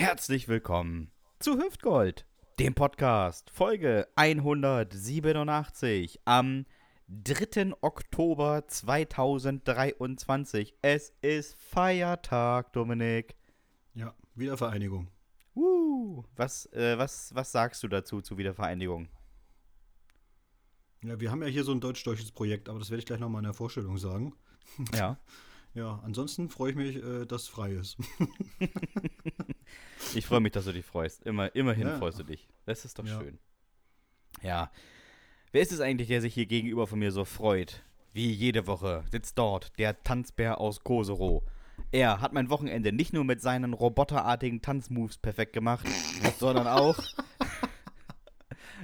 Herzlich willkommen zu Hüftgold, dem Podcast, Folge 187 am 3. Oktober 2023. Es ist Feiertag, Dominik. Ja, Wiedervereinigung. Uh, was, äh, was, was sagst du dazu zur Wiedervereinigung? Ja, wir haben ja hier so ein deutsch-deutsches Projekt, aber das werde ich gleich nochmal in der Vorstellung sagen. Ja. Ja, ansonsten freue ich mich, äh, dass es frei ist. ich freue mich, dass du dich freust. Immer, immerhin Ja. freust du dich. Das ist doch Ja. schön. Ja. Wer ist es eigentlich, der sich hier gegenüber von mir so freut? Wie jede Woche sitzt dort der Tanzbär aus Koserow. Er hat mein Wochenende nicht nur mit seinen roboterartigen Tanzmoves perfekt gemacht, sondern auch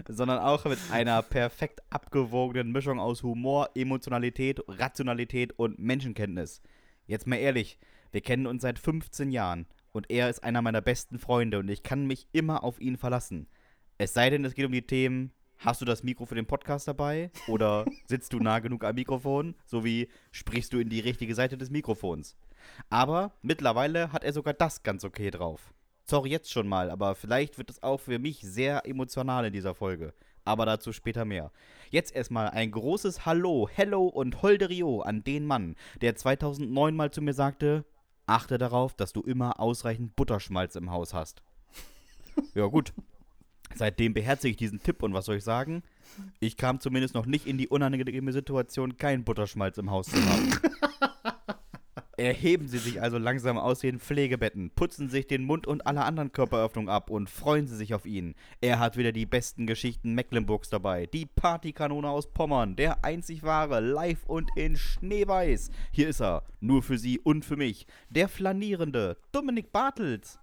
sondern auch mit einer perfekt abgewogenen Mischung aus Humor, Emotionalität, Rationalität und Menschenkenntnis. Jetzt mal ehrlich, wir kennen uns seit 15 Jahren und er ist einer meiner besten Freunde und ich kann mich immer auf ihn verlassen. Es sei denn, es geht um die Themen, hast du das Mikro für den Podcast dabei oder sitzt du nah genug am Mikrofon, sowie sprichst du in die richtige Seite des Mikrofons. Aber mittlerweile hat er sogar das ganz okay drauf. Sorry jetzt schon mal, aber vielleicht wird es auch für mich sehr emotional in dieser Folge. Aber dazu später mehr. Jetzt erstmal ein großes Hallo, Hello und Holderio an den Mann, der 2009 mal zu mir sagte, achte darauf, dass du immer ausreichend Butterschmalz im Haus hast. ja gut. Seitdem beherzige ich diesen Tipp und was soll ich sagen? Ich kam zumindest noch nicht in die unangenehme Situation, keinen Butterschmalz im Haus zu haben. Erheben Sie sich also langsam aus den Pflegebetten, putzen sich den Mund und alle anderen Körperöffnungen ab und freuen Sie sich auf ihn. Er hat wieder die besten Geschichten Mecklenburgs dabei. Die Partykanone aus Pommern, der einzig wahre, live und in Schneeweiß. Hier ist er, nur für Sie und für mich. Der flanierende Dominik Bartels.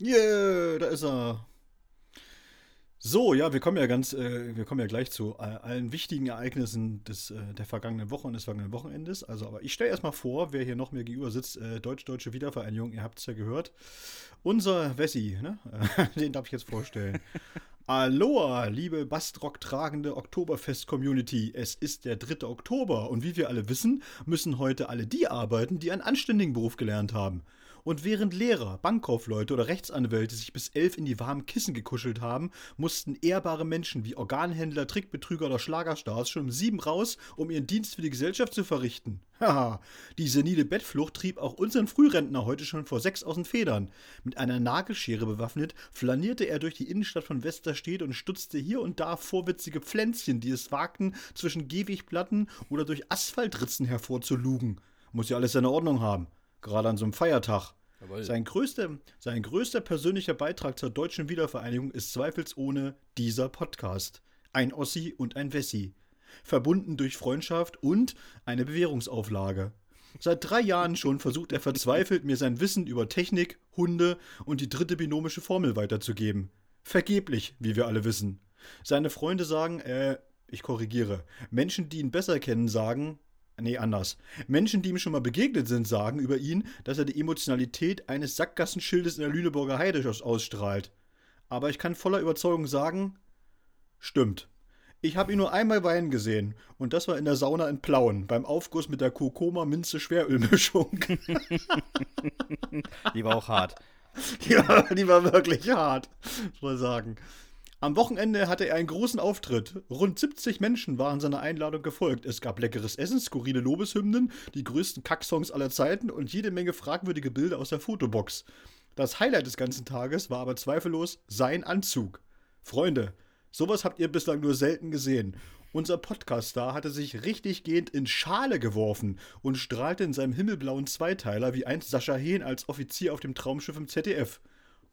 Yeah, da ist er. So, ja, wir kommen ja ganz, äh, wir kommen ja gleich zu äh, allen wichtigen Ereignissen des, äh, der vergangenen Woche und des vergangenen Wochenendes. Also, aber ich stelle erstmal vor, wer hier noch mir gegenüber sitzt, äh, Deutsch-Deutsche Wiedervereinigung, ihr habt es ja gehört. Unser Wessi, ne? Den darf ich jetzt vorstellen. Aloha, liebe Bastrock tragende Oktoberfest-Community. Es ist der 3. Oktober und wie wir alle wissen, müssen heute alle die arbeiten, die einen anständigen Beruf gelernt haben. Und während Lehrer, Bankkaufleute oder Rechtsanwälte sich bis elf in die warmen Kissen gekuschelt haben, mussten ehrbare Menschen wie Organhändler, Trickbetrüger oder Schlagerstars schon um sieben raus, um ihren Dienst für die Gesellschaft zu verrichten. Haha, die senile Bettflucht trieb auch unseren Frührentner heute schon vor sechs aus den Federn. Mit einer Nagelschere bewaffnet, flanierte er durch die Innenstadt von Westerstedt und stutzte hier und da vorwitzige Pflänzchen, die es wagten, zwischen Gehwegplatten oder durch Asphaltritzen hervorzulugen. Muss ja alles seine Ordnung haben. Gerade an so einem Feiertag. Sein größter, sein größter persönlicher Beitrag zur deutschen Wiedervereinigung ist zweifelsohne dieser Podcast. Ein Ossi und ein Wessi. Verbunden durch Freundschaft und eine Bewährungsauflage. Seit drei Jahren schon versucht er verzweifelt, mir sein Wissen über Technik, Hunde und die dritte binomische Formel weiterzugeben. Vergeblich, wie wir alle wissen. Seine Freunde sagen, äh, ich korrigiere. Menschen, die ihn besser kennen, sagen, Nee, anders. Menschen, die ihm schon mal begegnet sind, sagen über ihn, dass er die Emotionalität eines Sackgassenschildes in der Lüneburger Heide aus- ausstrahlt. Aber ich kann voller Überzeugung sagen, stimmt. Ich habe ihn nur einmal weinen gesehen und das war in der Sauna in Plauen beim Aufguss mit der Kokoma Minze Schwerölmischung. Die war auch hart. ja, die war wirklich hart, muss man sagen. Am Wochenende hatte er einen großen Auftritt. Rund 70 Menschen waren seiner Einladung gefolgt. Es gab leckeres Essen, skurrile Lobeshymnen, die größten Kacksongs aller Zeiten und jede Menge fragwürdige Bilder aus der Fotobox. Das Highlight des ganzen Tages war aber zweifellos sein Anzug. Freunde, sowas habt ihr bislang nur selten gesehen. Unser Podcast-Star hatte sich richtig gehend in Schale geworfen und strahlte in seinem himmelblauen Zweiteiler wie einst Sascha Hehn als Offizier auf dem Traumschiff im ZDF.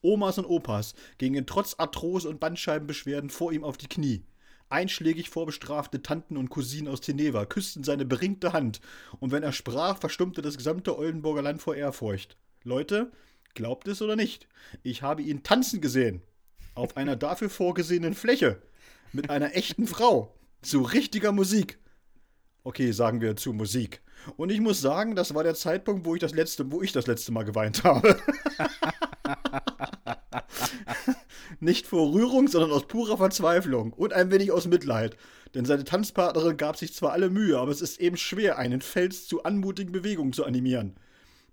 Omas und Opas gingen trotz Arthrose und Bandscheibenbeschwerden vor ihm auf die Knie. Einschlägig vorbestrafte Tanten und Cousinen aus Teneva küssten seine beringte Hand, und wenn er sprach, verstummte das gesamte Oldenburger Land vor Ehrfurcht. Leute, glaubt es oder nicht, ich habe ihn tanzen gesehen. Auf einer dafür vorgesehenen Fläche. Mit einer echten Frau. Zu richtiger Musik. Okay, sagen wir zu Musik. Und ich muss sagen, das war der Zeitpunkt, wo ich das letzte, wo ich das letzte Mal geweint habe. Nicht vor Rührung, sondern aus purer Verzweiflung und ein wenig aus Mitleid. Denn seine Tanzpartnerin gab sich zwar alle Mühe, aber es ist eben schwer, einen Fels zu anmutigen Bewegungen zu animieren.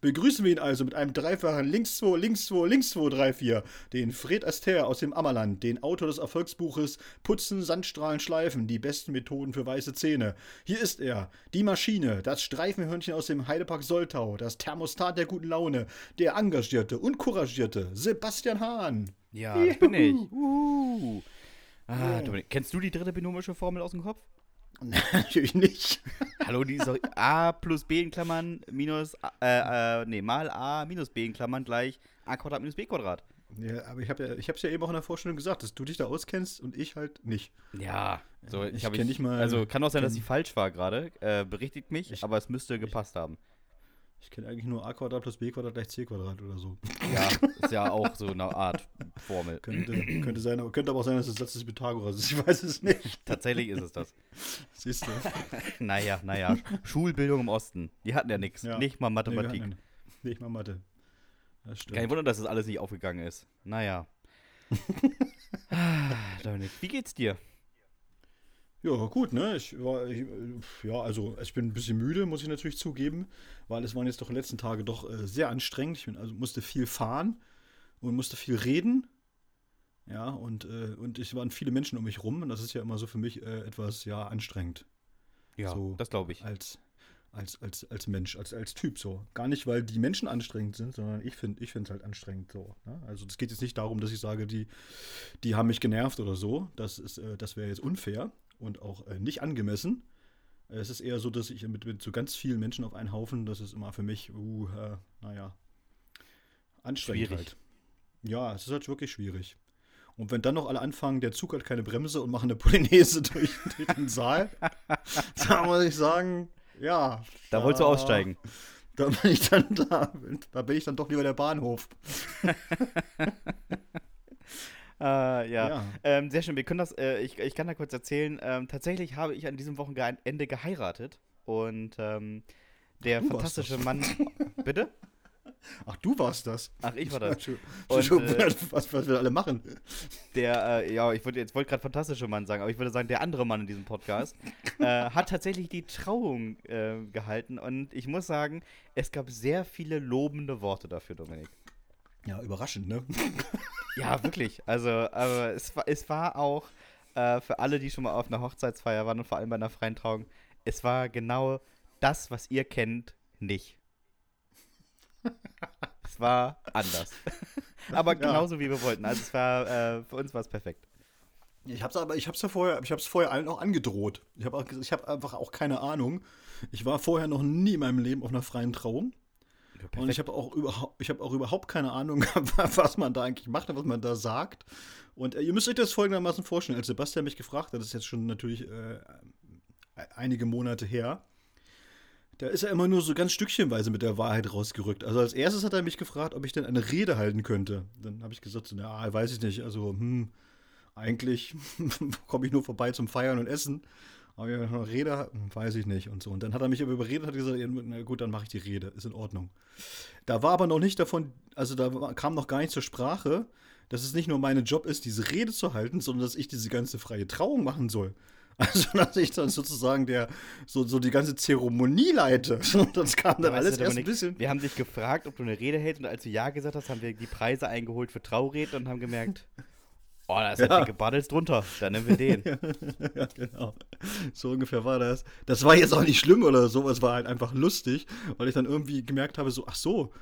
Begrüßen wir ihn also mit einem dreifachen Links 2, Links 2, Links 2, 3, 4. Den Fred Astaire aus dem Ammerland, den Autor des Erfolgsbuches Putzen, Sandstrahlen, Schleifen, die besten Methoden für weiße Zähne. Hier ist er, die Maschine, das Streifenhörnchen aus dem Heidepark Soltau, das Thermostat der guten Laune, der engagierte und couragierte Sebastian Hahn. Ja, das bin ich. Uh. Ah, Dominik, kennst du die dritte binomische Formel aus dem Kopf? Natürlich nicht. Hallo, die ist doch a plus b in Klammern minus, äh, äh, nee, mal a minus b in Klammern gleich a Quadrat minus b Quadrat. Ja, aber ich habe ja, ich hab's ja eben auch in der Vorstellung gesagt, dass du dich da auskennst und ich halt nicht. Ja, so, ich, Ich habe kenn nicht mal- Also kann auch sein, dass sie falsch war gerade. Äh, berichtigt mich, Ich- aber es müsste gepasst haben. Ich kenne eigentlich nur a Quadrat plus b Quadrat gleich c Quadrat oder so. Ja, ist ja auch so eine Art Formel. Könnte, könnte, sein, aber könnte aber auch sein, dass das Satz des Pythagoras ist. Ich weiß es nicht. Tatsächlich ist es das. Siehst du? Naja, naja. Schulbildung im Osten. Die hatten ja nichts. Ja. Nicht mal Nee, Mathematik. hatten- Nicht mal Mathe. Das stimmt. Kein Wunder, dass das alles nicht aufgegangen ist. Naja. Ah, Dominik, wie geht's dir? Ja, gut, ne? Ich war, ich, ja, also ich bin ein bisschen müde, muss ich natürlich zugeben, weil es waren jetzt doch die letzten Tage doch äh, sehr anstrengend. Ich bin, also musste viel fahren und musste viel reden. Ja, und, äh, und es waren viele Menschen um mich rum und das ist ja immer so für mich äh, etwas, ja, anstrengend. Ja, So, das glaube ich. Als, als, als, als Mensch, als, als Typ so. Gar nicht, weil die Menschen anstrengend sind, sondern ich finde ich es halt anstrengend so. Ne? Also es geht jetzt nicht darum, dass ich sage, die, die haben mich genervt oder so. Das, ist, äh, das wäre jetzt unfair und auch äh, nicht angemessen. Es ist eher so, dass ich mit, mit so ganz vielen Menschen auf einen Haufen, das ist immer für mich, uh, äh, naja, anstrengend Schwierig. halt. Ja, es ist halt wirklich schwierig. Und wenn dann noch alle anfangen, der Zug hat keine Bremse und machen eine Polonaise durch, durch den Saal, da muss ich sagen, ja. Da wolltest du aussteigen. Da bin ich dann da. Da bin ich dann doch lieber der Bahnhof. Äh, ja. Ja. Ähm, sehr schön. Wir können das, äh, ich, ich kann da kurz erzählen. Ähm, tatsächlich habe ich an diesem Wochenende geheiratet. Und ähm, der du fantastische. Mann. Bitte? Ach, du warst das. Ach, ich war das. Und, Und, äh, was, was wir alle machen. Der, äh, ja, ich wollte jetzt wollte gerade fantastische Mann sagen, aber ich würde sagen, der andere Mann in diesem Podcast äh, hat tatsächlich die Trauung äh, gehalten. Und ich muss sagen, es gab sehr viele lobende Worte dafür, Dominik. Ja, überraschend, ne? Ja, wirklich. Also, aber es war, es war auch äh, für alle, die schon mal auf einer Hochzeitsfeier waren und vor allem bei einer freien Trauung, es war genau das, was ihr kennt, nicht. es war anders. aber Ja. genauso wie wir wollten. Also es war, äh, für uns war es perfekt. Ich hab's aber, ich hab's ja vorher, ich hab's vorher allen auch angedroht. Ich habe ich hab einfach auch keine Ahnung. Ich war vorher noch nie in meinem Leben auf einer freien Trauung. Und ich habe auch, überhaupt, ich hab auch überhaupt keine Ahnung, was man da eigentlich macht und was man da sagt. Und äh, ihr müsst euch das folgendermaßen vorstellen. Als Sebastian mich gefragt hat, das ist jetzt schon natürlich äh, einige Monate her, da ist er immer nur so ganz stückchenweise mit der Wahrheit rausgerückt. Also als erstes hat er mich gefragt, ob ich denn eine Rede halten könnte. Dann habe ich gesagt, so, na, weiß ich nicht. Also, hm, eigentlich komme ich nur vorbei zum Feiern und Essen. Aber ja, eine Rede, weiß ich nicht und so. Und dann hat er mich überredet, hat gesagt, na gut, dann mache ich die Rede, ist in Ordnung. Da war aber noch nicht davon, also da kam noch gar nicht zur Sprache, dass es nicht nur mein Job ist, diese Rede zu halten, sondern dass ich diese ganze freie Trauung machen soll. Also, dass ich dann sozusagen der, so, so die ganze Zeremonie leite. Das kam dann Ja, alles erst ein bisschen. Wir haben dich gefragt, ob du eine Rede hältst und als du Ja gesagt hast, haben wir die Preise eingeholt für Traureden und haben gemerkt, oh, da ist ja Ja. dicke Bartels drunter, dann nehmen wir den. ja, genau. So ungefähr war das. Das war jetzt auch nicht schlimm oder so, es war halt einfach lustig, weil ich dann irgendwie gemerkt habe, so, ach so,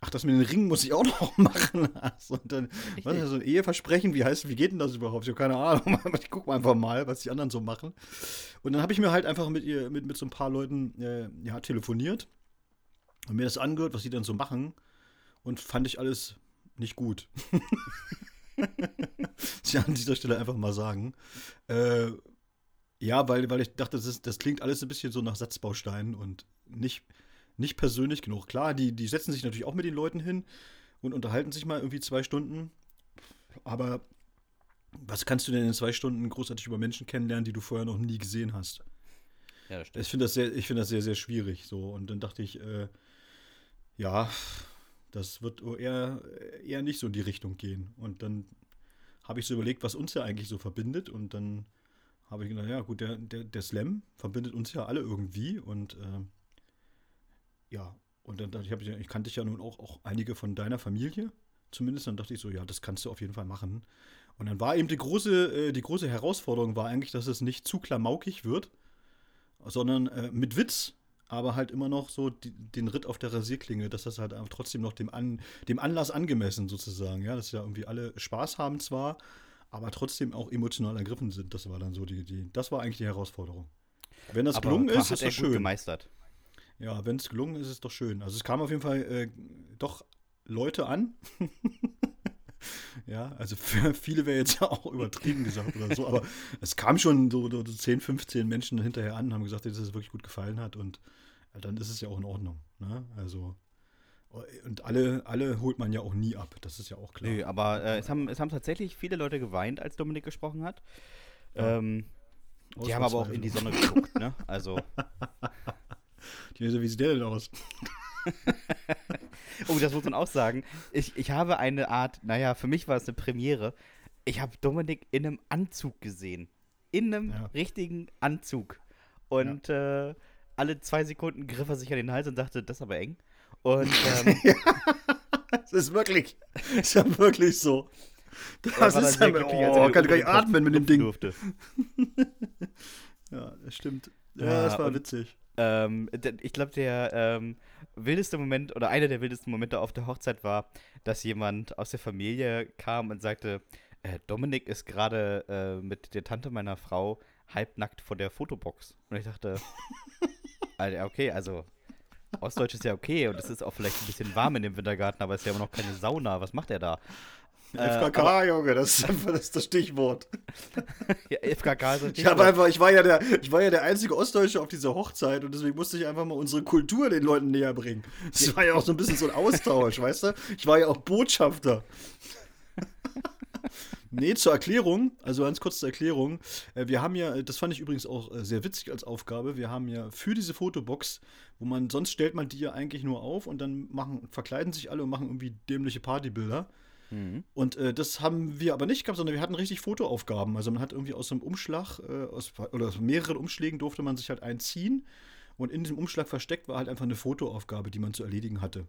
ach, das mit den Ringen muss ich auch noch machen. Also, und dann, was ist so ein Eheversprechen, wie heißt, wie geht denn das überhaupt? Ich habe keine Ahnung, aber ich gucke einfach mal, was die anderen so machen. Und dann habe ich mir halt einfach mit ihr, mit, mit so ein paar Leuten, äh, ja, telefoniert und mir das angehört, was sie dann so machen und fand ich alles nicht gut. ich an dieser Stelle einfach mal sagen. Äh, ja, weil, weil ich dachte, das, ist, das klingt alles ein bisschen so nach Satzbausteinen und nicht, nicht persönlich genug. Klar, die, die setzen sich natürlich auch mit den Leuten hin und unterhalten sich mal irgendwie zwei Stunden. Aber was kannst du denn in zwei Stunden großartig über Menschen kennenlernen, die du vorher noch nie gesehen hast? Ja, das stimmt. Ich finde das, sehr, ich find das sehr, sehr schwierig. So. Und dann dachte ich, äh, ja, das wird eher, eher nicht so in die Richtung gehen. Und dann habe ich so überlegt, was uns ja eigentlich so verbindet. Und dann habe ich gedacht, ja gut, der, der, der Slam verbindet uns ja alle irgendwie. Und äh, ja, Und dann dachte ich, ich, ich kannte ja nun auch, auch einige von deiner Familie, zumindest. Dann dachte ich so, ja, das kannst du auf jeden Fall machen. Und dann war eben die große, äh, die große Herausforderung war eigentlich, dass es nicht zu klamaukig wird, sondern äh, mit Witz, aber halt immer noch so die, den Ritt auf der Rasierklinge, dass das halt trotzdem noch dem, An, dem Anlass angemessen sozusagen, ja, dass ja irgendwie alle Spaß haben zwar, aber trotzdem auch emotional ergriffen sind. Das war dann so die, die das war eigentlich die Herausforderung. Wenn das Aber gelungen ist, ist das schön. gemeistert. Ja, wenn es gelungen ist, ist es doch schön. Also es kamen auf jeden Fall äh, doch Leute an. ja, also für viele wäre jetzt auch übertrieben gesagt oder so, aber es kam schon so, so 10, 15 Menschen hinterher an und haben gesagt, dass es wirklich gut gefallen hat und ja, dann ist es ja auch in Ordnung. Ne? Also und alle, alle holt man ja auch nie ab, das ist ja auch klar. Nö, aber äh, es, haben, es haben tatsächlich viele Leute geweint, als Dominik gesprochen hat. Ja. Ähm, die haben aber auch in die Sonne geguckt, ne? Also. Die, wie sieht der denn aus? oh, das muss man auch sagen. Ich, ich habe eine Art, naja, für mich war es eine Premiere. Ich habe Dominik in einem Anzug gesehen. In einem Ja. richtigen Anzug. Und äh, alle zwei Sekunden griff er sich an den Hals und dachte, das ist aber eng. Und ähm, Es ist wirklich, ist ja wirklich so. Das dann ist ja, oh, kann ich gar den nicht Kopf atmen mit dem Ding. Durfte. Ja, das stimmt. Ja, Ja, das war und- witzig. Ähm, ich glaube, der ähm, wildeste Moment oder einer der wildesten Momente auf der Hochzeit war, dass jemand aus der Familie kam und sagte, äh, Dominik ist gerade äh, mit der Tante meiner Frau halbnackt vor der Fotobox. Und ich dachte, Alter, okay, also Ostdeutsch ist ja okay und es ist auch vielleicht ein bisschen warm in dem Wintergarten, aber es ist ja immer noch keine Sauna. Was macht er da? Äh, FKK, Junge, das ist einfach das, ist das Stichwort. Ja, FKK ist Ich, hab einfach, ich, war ja der, ich war ja der einzige Ostdeutsche auf dieser Hochzeit und deswegen musste ich einfach mal unsere Kultur den Leuten näher bringen. Das war ja auch so ein bisschen so ein Austausch, weißt du? Ich war ja auch Botschafter. Nee, zur Erklärung, also ganz kurz zur Erklärung. Äh, Wir haben ja, das fand ich übrigens auch äh, sehr witzig als Aufgabe, wir haben ja für diese Fotobox, wo man, sonst stellt man die ja eigentlich nur auf und dann machen, verkleiden sich alle und machen irgendwie dämliche Partybilder. Mhm. Und äh, das haben wir aber nicht gehabt, sondern wir hatten richtig Fotoaufgaben. Also man hat irgendwie aus einem Umschlag, äh, aus, oder aus mehreren Umschlägen durfte man sich halt einziehen. Und in diesem Umschlag versteckt war halt einfach eine Fotoaufgabe, die man zu erledigen hatte.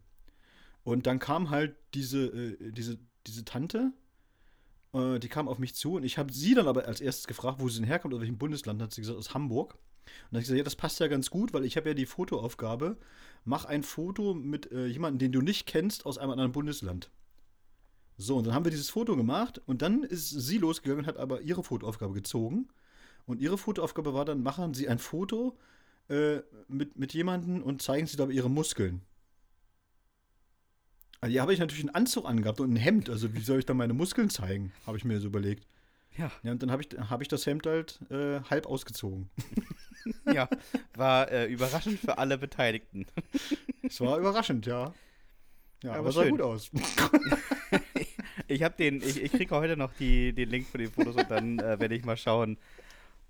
Und dann kam halt diese, äh, diese, diese Tante, äh, die kam auf mich zu und ich habe sie dann aber als erstes gefragt, wo sie denn herkommt, aus welchem Bundesland, hat sie gesagt, aus Hamburg. Und dann habe ich gesagt, ja, das passt ja ganz gut, weil ich habe ja die Fotoaufgabe, mach ein Foto mit äh, jemandem, den du nicht kennst, aus einem anderen Bundesland. So, und dann haben wir dieses Foto gemacht und dann ist sie losgegangen und hat aber ihre Fotoaufgabe gezogen. Und ihre Fotoaufgabe war dann, machen Sie ein Foto äh, mit, mit jemandem und zeigen Sie dabei Ihre Muskeln. Also hier habe ich natürlich einen Anzug angehabt und ein Hemd. Also wie soll ich dann meine Muskeln zeigen, habe ich mir so überlegt. Ja, Ja, und dann habe ich, hab ich das Hemd halt äh, halb ausgezogen. ja, war äh, überraschend für alle Beteiligten. Es war überraschend, ja. Ja, Aber aber, sah gut aus. Ich habe den, ich, ich kriege heute noch die, den Link für die Fotos und dann äh, werde ich mal schauen.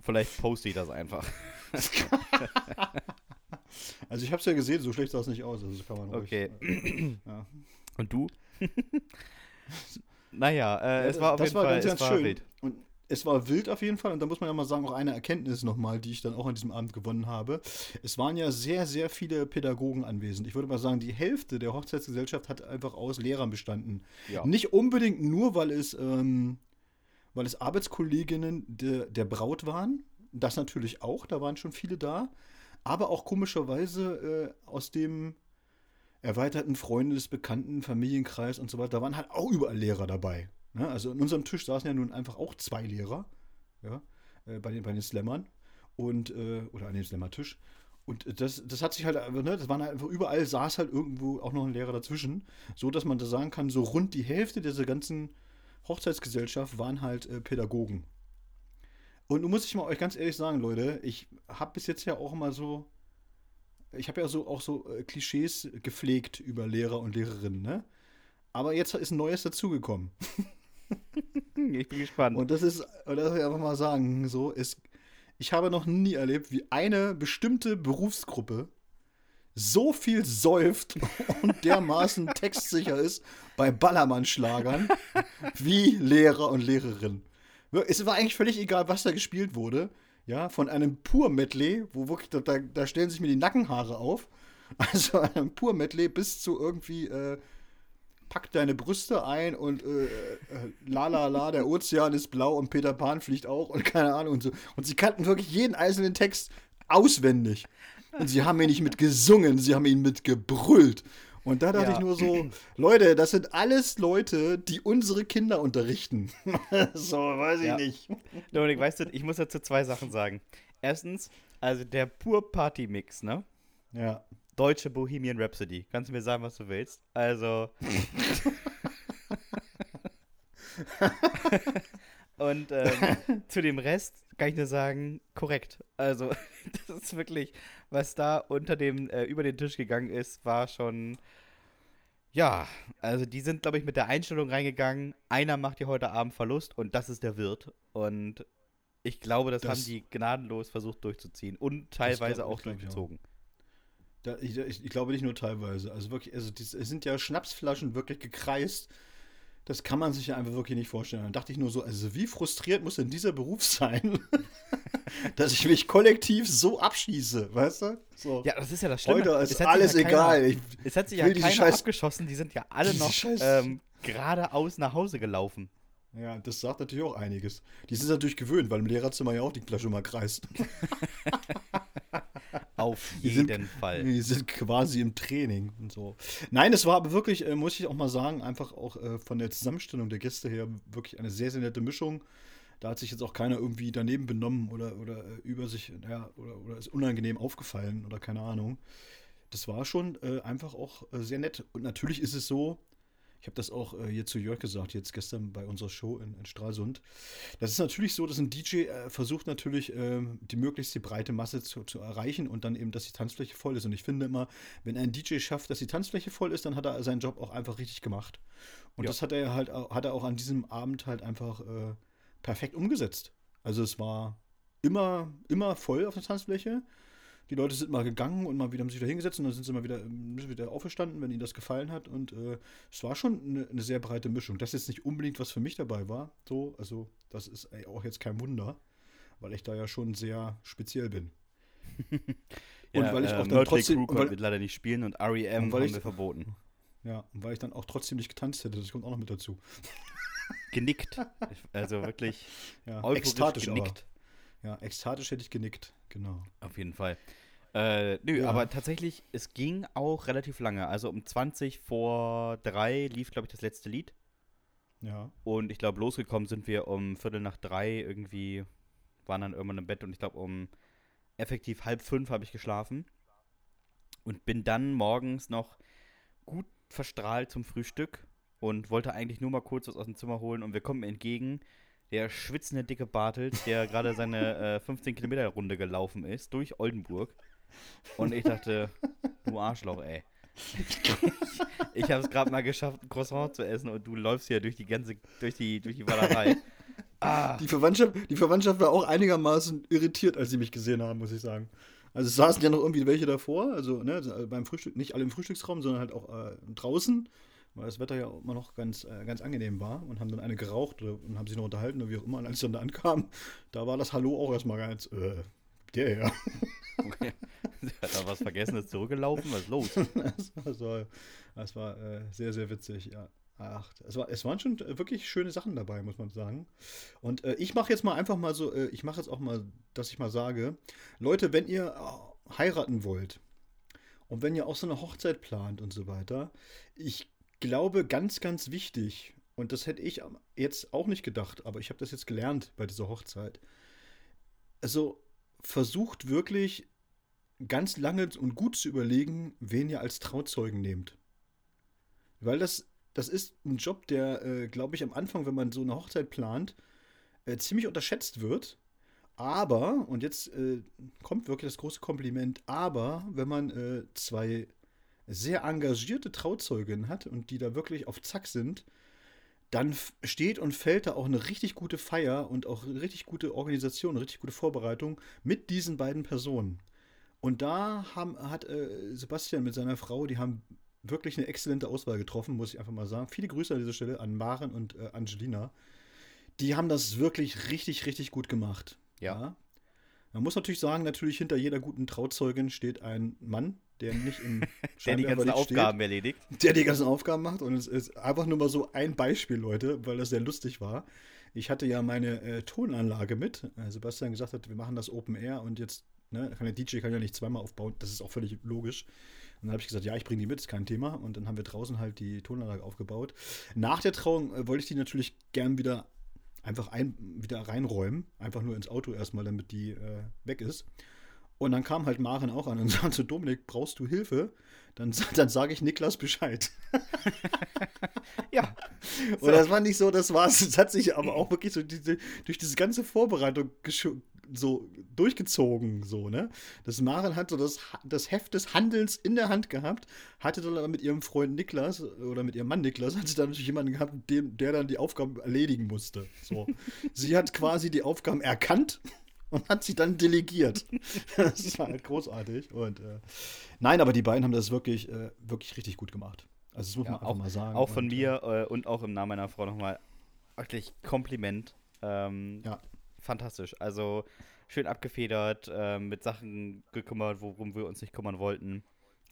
Vielleicht poste ich das einfach. Also ich habe es ja gesehen, so schlecht sah es nicht aus. Also kann man ruhig, Okay. äh, Ja. Und du? naja, äh, Ja, es war auf jeden Fall ganz, es ganz war schön. wild. Und es war wild auf jeden Fall. Und da muss man ja mal sagen, auch eine Erkenntnis nochmal, die ich dann auch an diesem Abend gewonnen habe. Es waren ja sehr, sehr viele Pädagogen anwesend. Ich würde mal sagen, die Hälfte der Hochzeitsgesellschaft hat einfach aus Lehrern bestanden. Ja. Nicht unbedingt nur, weil es, ähm, weil es Arbeitskolleginnen der, der Braut waren. Das natürlich auch, da waren schon viele da. Aber auch komischerweise äh, aus dem erweiterten Freundes-, Bekannten-, Familienkreis und so weiter, da waren halt auch überall Lehrer dabei. Ne? Also an unserem Tisch saßen ja nun einfach auch zwei Lehrer, ja, äh, bei, den, bei den Slammern und, äh, oder an dem Slammer-Tisch. Und äh, das, das hat sich halt, einfach, ne, das waren halt einfach überall saß halt irgendwo auch noch ein Lehrer dazwischen, so dass man da sagen kann, so rund die Hälfte dieser ganzen Hochzeitsgesellschaft waren halt äh, Pädagogen. Und nun muss ich mal euch ganz ehrlich sagen, Leute, ich habe bis jetzt ja auch immer so, ich habe ja so auch so äh, Klischees gepflegt über Lehrer und Lehrerinnen, ne? Aber jetzt ist ein neues dazugekommen. Ich bin gespannt. Und das ist, und das will ich einfach mal sagen, so ist, ich habe noch nie erlebt, wie eine bestimmte Berufsgruppe so viel säuft und dermaßen textsicher ist bei Ballermann-Schlagern wie Lehrer und Lehrerinnen. Es war eigentlich völlig egal, was da gespielt wurde. Ja, von einem Pur-Medley, wo wirklich, da, da stellen sich mir die Nackenhaare auf. Also ein pur Medley bis zu irgendwie äh, pack deine Brüste ein und äh, äh, la la la, der Ozean ist blau und Peter Pan fliegt auch und keine Ahnung und so. Und sie kannten wirklich jeden einzelnen Text auswendig. Und sie haben ihn nicht mit gesungen, sie haben ihn mit gebrüllt. Und da dachte ja. ich nur so, Leute, das sind alles Leute, die unsere Kinder unterrichten. so, weiß ich ja. nicht. Dominik, weißt du, ich muss dazu zwei Sachen sagen. Erstens, also der pur Party-Mix, ne? Ja. Deutsche Bohemian Rhapsody. Kannst du mir sagen, was du willst? Also. Und ähm, zu dem Rest kann ich nur sagen, korrekt. Also, das ist wirklich, was da unter dem, äh, über den Tisch gegangen ist, war schon. Ja, also die sind, glaube ich, mit der Einstellung reingegangen, einer macht hier heute Abend Verlust und das ist der Wirt. Und ich glaube, das, das haben die gnadenlos versucht durchzuziehen und teilweise auch durchgezogen. Da, ich, ich, glaube nicht nur teilweise. Also wirklich, also es sind ja Schnapsflaschen wirklich gekreist. Das kann man sich ja einfach wirklich nicht vorstellen. Dann dachte ich nur so, also wie frustriert muss denn dieser Beruf sein, dass ich mich kollektiv so abschieße, weißt du? So. Ja, das ist ja das Schlimme. Heute ist alles ja egal. ich, es hat sich ja keiner Scheiß, abgeschossen. Die sind ja alle noch ähm, geradeaus nach Hause gelaufen. Ja, das sagt natürlich auch einiges. Die sind natürlich gewöhnt, weil im Lehrerzimmer ja auch die Flasche mal kreist. Auf jeden sind, Fall. Die sind quasi im Training und so. Nein, es war aber wirklich, äh, muss ich auch mal sagen, einfach auch äh, von der Zusammenstellung der Gäste her wirklich eine sehr, sehr nette Mischung. Da hat sich jetzt auch keiner irgendwie daneben benommen oder, oder äh, über sich, ja, oder, oder ist unangenehm aufgefallen oder keine Ahnung. Das war schon äh, einfach auch äh, sehr nett. Und natürlich ist es so, habe das auch äh, hier zu Jörg gesagt, jetzt gestern bei unserer Show in, in Stralsund. Das ist natürlich so, dass ein DJ äh, versucht natürlich, äh, die möglichst die breite Masse zu, zu, erreichen und dann eben, dass die Tanzfläche voll ist. Und ich finde immer, wenn ein DJ schafft, dass die Tanzfläche voll ist, dann hat er seinen Job auch einfach richtig gemacht. Und ja. das hat er halt hat er auch an diesem Abend halt einfach äh, perfekt umgesetzt. Also es war immer, immer voll auf der Tanzfläche. Die Leute sind mal gegangen und mal wieder haben sich wieder hingesetzt und dann sind sie mal wieder, wieder aufgestanden, wenn ihnen das gefallen hat. Und äh, es war schon eine, eine, sehr breite Mischung. Das ist jetzt nicht unbedingt, was für mich dabei war. So, also das ist auch jetzt kein Wunder, weil ich da ja schon sehr speziell bin. und ja, weil ich auch äh, dann trotzdem. Crew weil, wird leider nicht spielen und REM haben ich, wir verboten. Ja, und weil ich dann auch trotzdem nicht getanzt hätte, das kommt auch noch mit dazu. Genickt. Also wirklich ja, ekstatisch genickt. Aber. Ja, ekstatisch hätte ich genickt. Genau. Auf jeden Fall. Äh, nö, ja. aber tatsächlich, es ging auch relativ lange. Also um 20 vor 3 lief, glaube ich, das letzte Lied. Ja. Und ich glaube, losgekommen sind wir um Viertel nach drei irgendwie, waren dann irgendwann im Bett und ich glaube, um effektiv halb fünf habe ich geschlafen. Und bin dann morgens noch gut verstrahlt zum Frühstück und wollte eigentlich nur mal kurz was aus dem Zimmer holen und wir kommen mir entgegen der schwitzende dicke Bartels, der gerade seine äh, 15 Kilometer Runde gelaufen ist durch Oldenburg. Und ich dachte, du Arschloch, ey. ich habe es gerade mal geschafft, ein Croissant zu essen und du läufst hier durch die ganze, durch die, durch die Wallerei. Ah. Die, Verwandtschaft, die Verwandtschaft war auch einigermaßen irritiert, als sie mich gesehen haben, muss ich sagen. Also es saßen ja noch irgendwie welche davor, also ne, beim Frühstück, nicht alle im Frühstücksraum, sondern halt auch äh, draußen weil das Wetter ja immer noch ganz, äh, ganz angenehm war und haben dann eine geraucht und haben sich noch unterhalten oder wie auch immer. Und als ich dann da ankam, da war das Hallo auch erstmal ganz, äh, der ja. Okay. Hat da was vergessen, ist zurückgelaufen? Was ist los? das war, so, das war äh, sehr, sehr witzig, ja. Ach, es, war, es waren schon wirklich schöne Sachen dabei, muss man sagen. Und äh, ich mache jetzt mal einfach mal so, äh, ich mache jetzt auch mal, dass ich mal sage, Leute, wenn ihr äh, heiraten wollt und wenn ihr auch so eine Hochzeit plant und so weiter, ich glaube, ganz, ganz wichtig, und das hätte ich jetzt auch nicht gedacht, aber ich habe das jetzt gelernt bei dieser Hochzeit. Also versucht wirklich ganz lange und gut zu überlegen, wen ihr als Trauzeugen nehmt. Weil das, das ist ein Job, der, äh, glaube ich, am Anfang, wenn man so eine Hochzeit plant, äh, ziemlich unterschätzt wird. Aber, und jetzt äh, kommt wirklich das große Kompliment, aber wenn man äh, zwei sehr engagierte Trauzeuginnen hat und die da wirklich auf Zack sind, dann steht und fällt da auch eine richtig gute Feier und auch eine richtig gute Organisation, eine richtig gute Vorbereitung mit diesen beiden Personen. Und da haben, hat äh, Sebastian mit seiner Frau, die haben wirklich eine exzellente Auswahl getroffen, muss ich einfach mal sagen. Viele Grüße an dieser Stelle an Maren und äh, Angelina. Die haben das wirklich richtig, richtig gut gemacht. Ja. ja. Man muss natürlich sagen, natürlich hinter jeder guten Trauzeugin steht ein Mann, der nicht im der die ganzen Aufgaben steht, erledigt. Der die ganzen Aufgaben macht. Und es ist einfach nur mal so ein Beispiel, Leute, weil das sehr lustig war. Ich hatte ja meine äh, Tonanlage mit. Äh, Sebastian gesagt hat, wir machen das Open Air und jetzt, ne, kann der DJ kann ja nicht zweimal aufbauen. Das ist auch völlig logisch. Und dann habe ich gesagt, ja, ich bringe die mit, ist kein Thema. Und dann haben wir draußen halt die Tonanlage aufgebaut. Nach der Trauung äh, wollte ich die natürlich gern wieder einfach ein, wieder reinräumen. Einfach nur ins Auto erstmal, damit die äh, weg ist. Und dann kam halt Maren auch an und sagte Dominik, brauchst du Hilfe? Dann, dann sage ich Niklas Bescheid. ja. Und das war nicht so, das war's. Es hat sich aber auch wirklich so diese, durch diese ganze Vorbereitung so durchgezogen, so, ne? Das Maren hat so das, das Heft des Handelns in der Hand gehabt, hatte dann mit ihrem Freund Niklas oder mit ihrem Mann Niklas, hat sie dann natürlich jemanden gehabt, dem, der dann die Aufgaben erledigen musste. So. sie hat quasi die Aufgaben erkannt und hat sie dann delegiert. das war halt großartig. Und äh, nein, aber die beiden haben das wirklich, äh, wirklich richtig gut gemacht. Also das muss ja, man einfach auch, mal sagen. Auch von und, mir äh, und auch im Namen meiner Frau nochmal wirklich Kompliment. Ähm, ja. Fantastisch. Also schön abgefedert, äh, mit Sachen gekümmert, worum wir uns nicht kümmern wollten.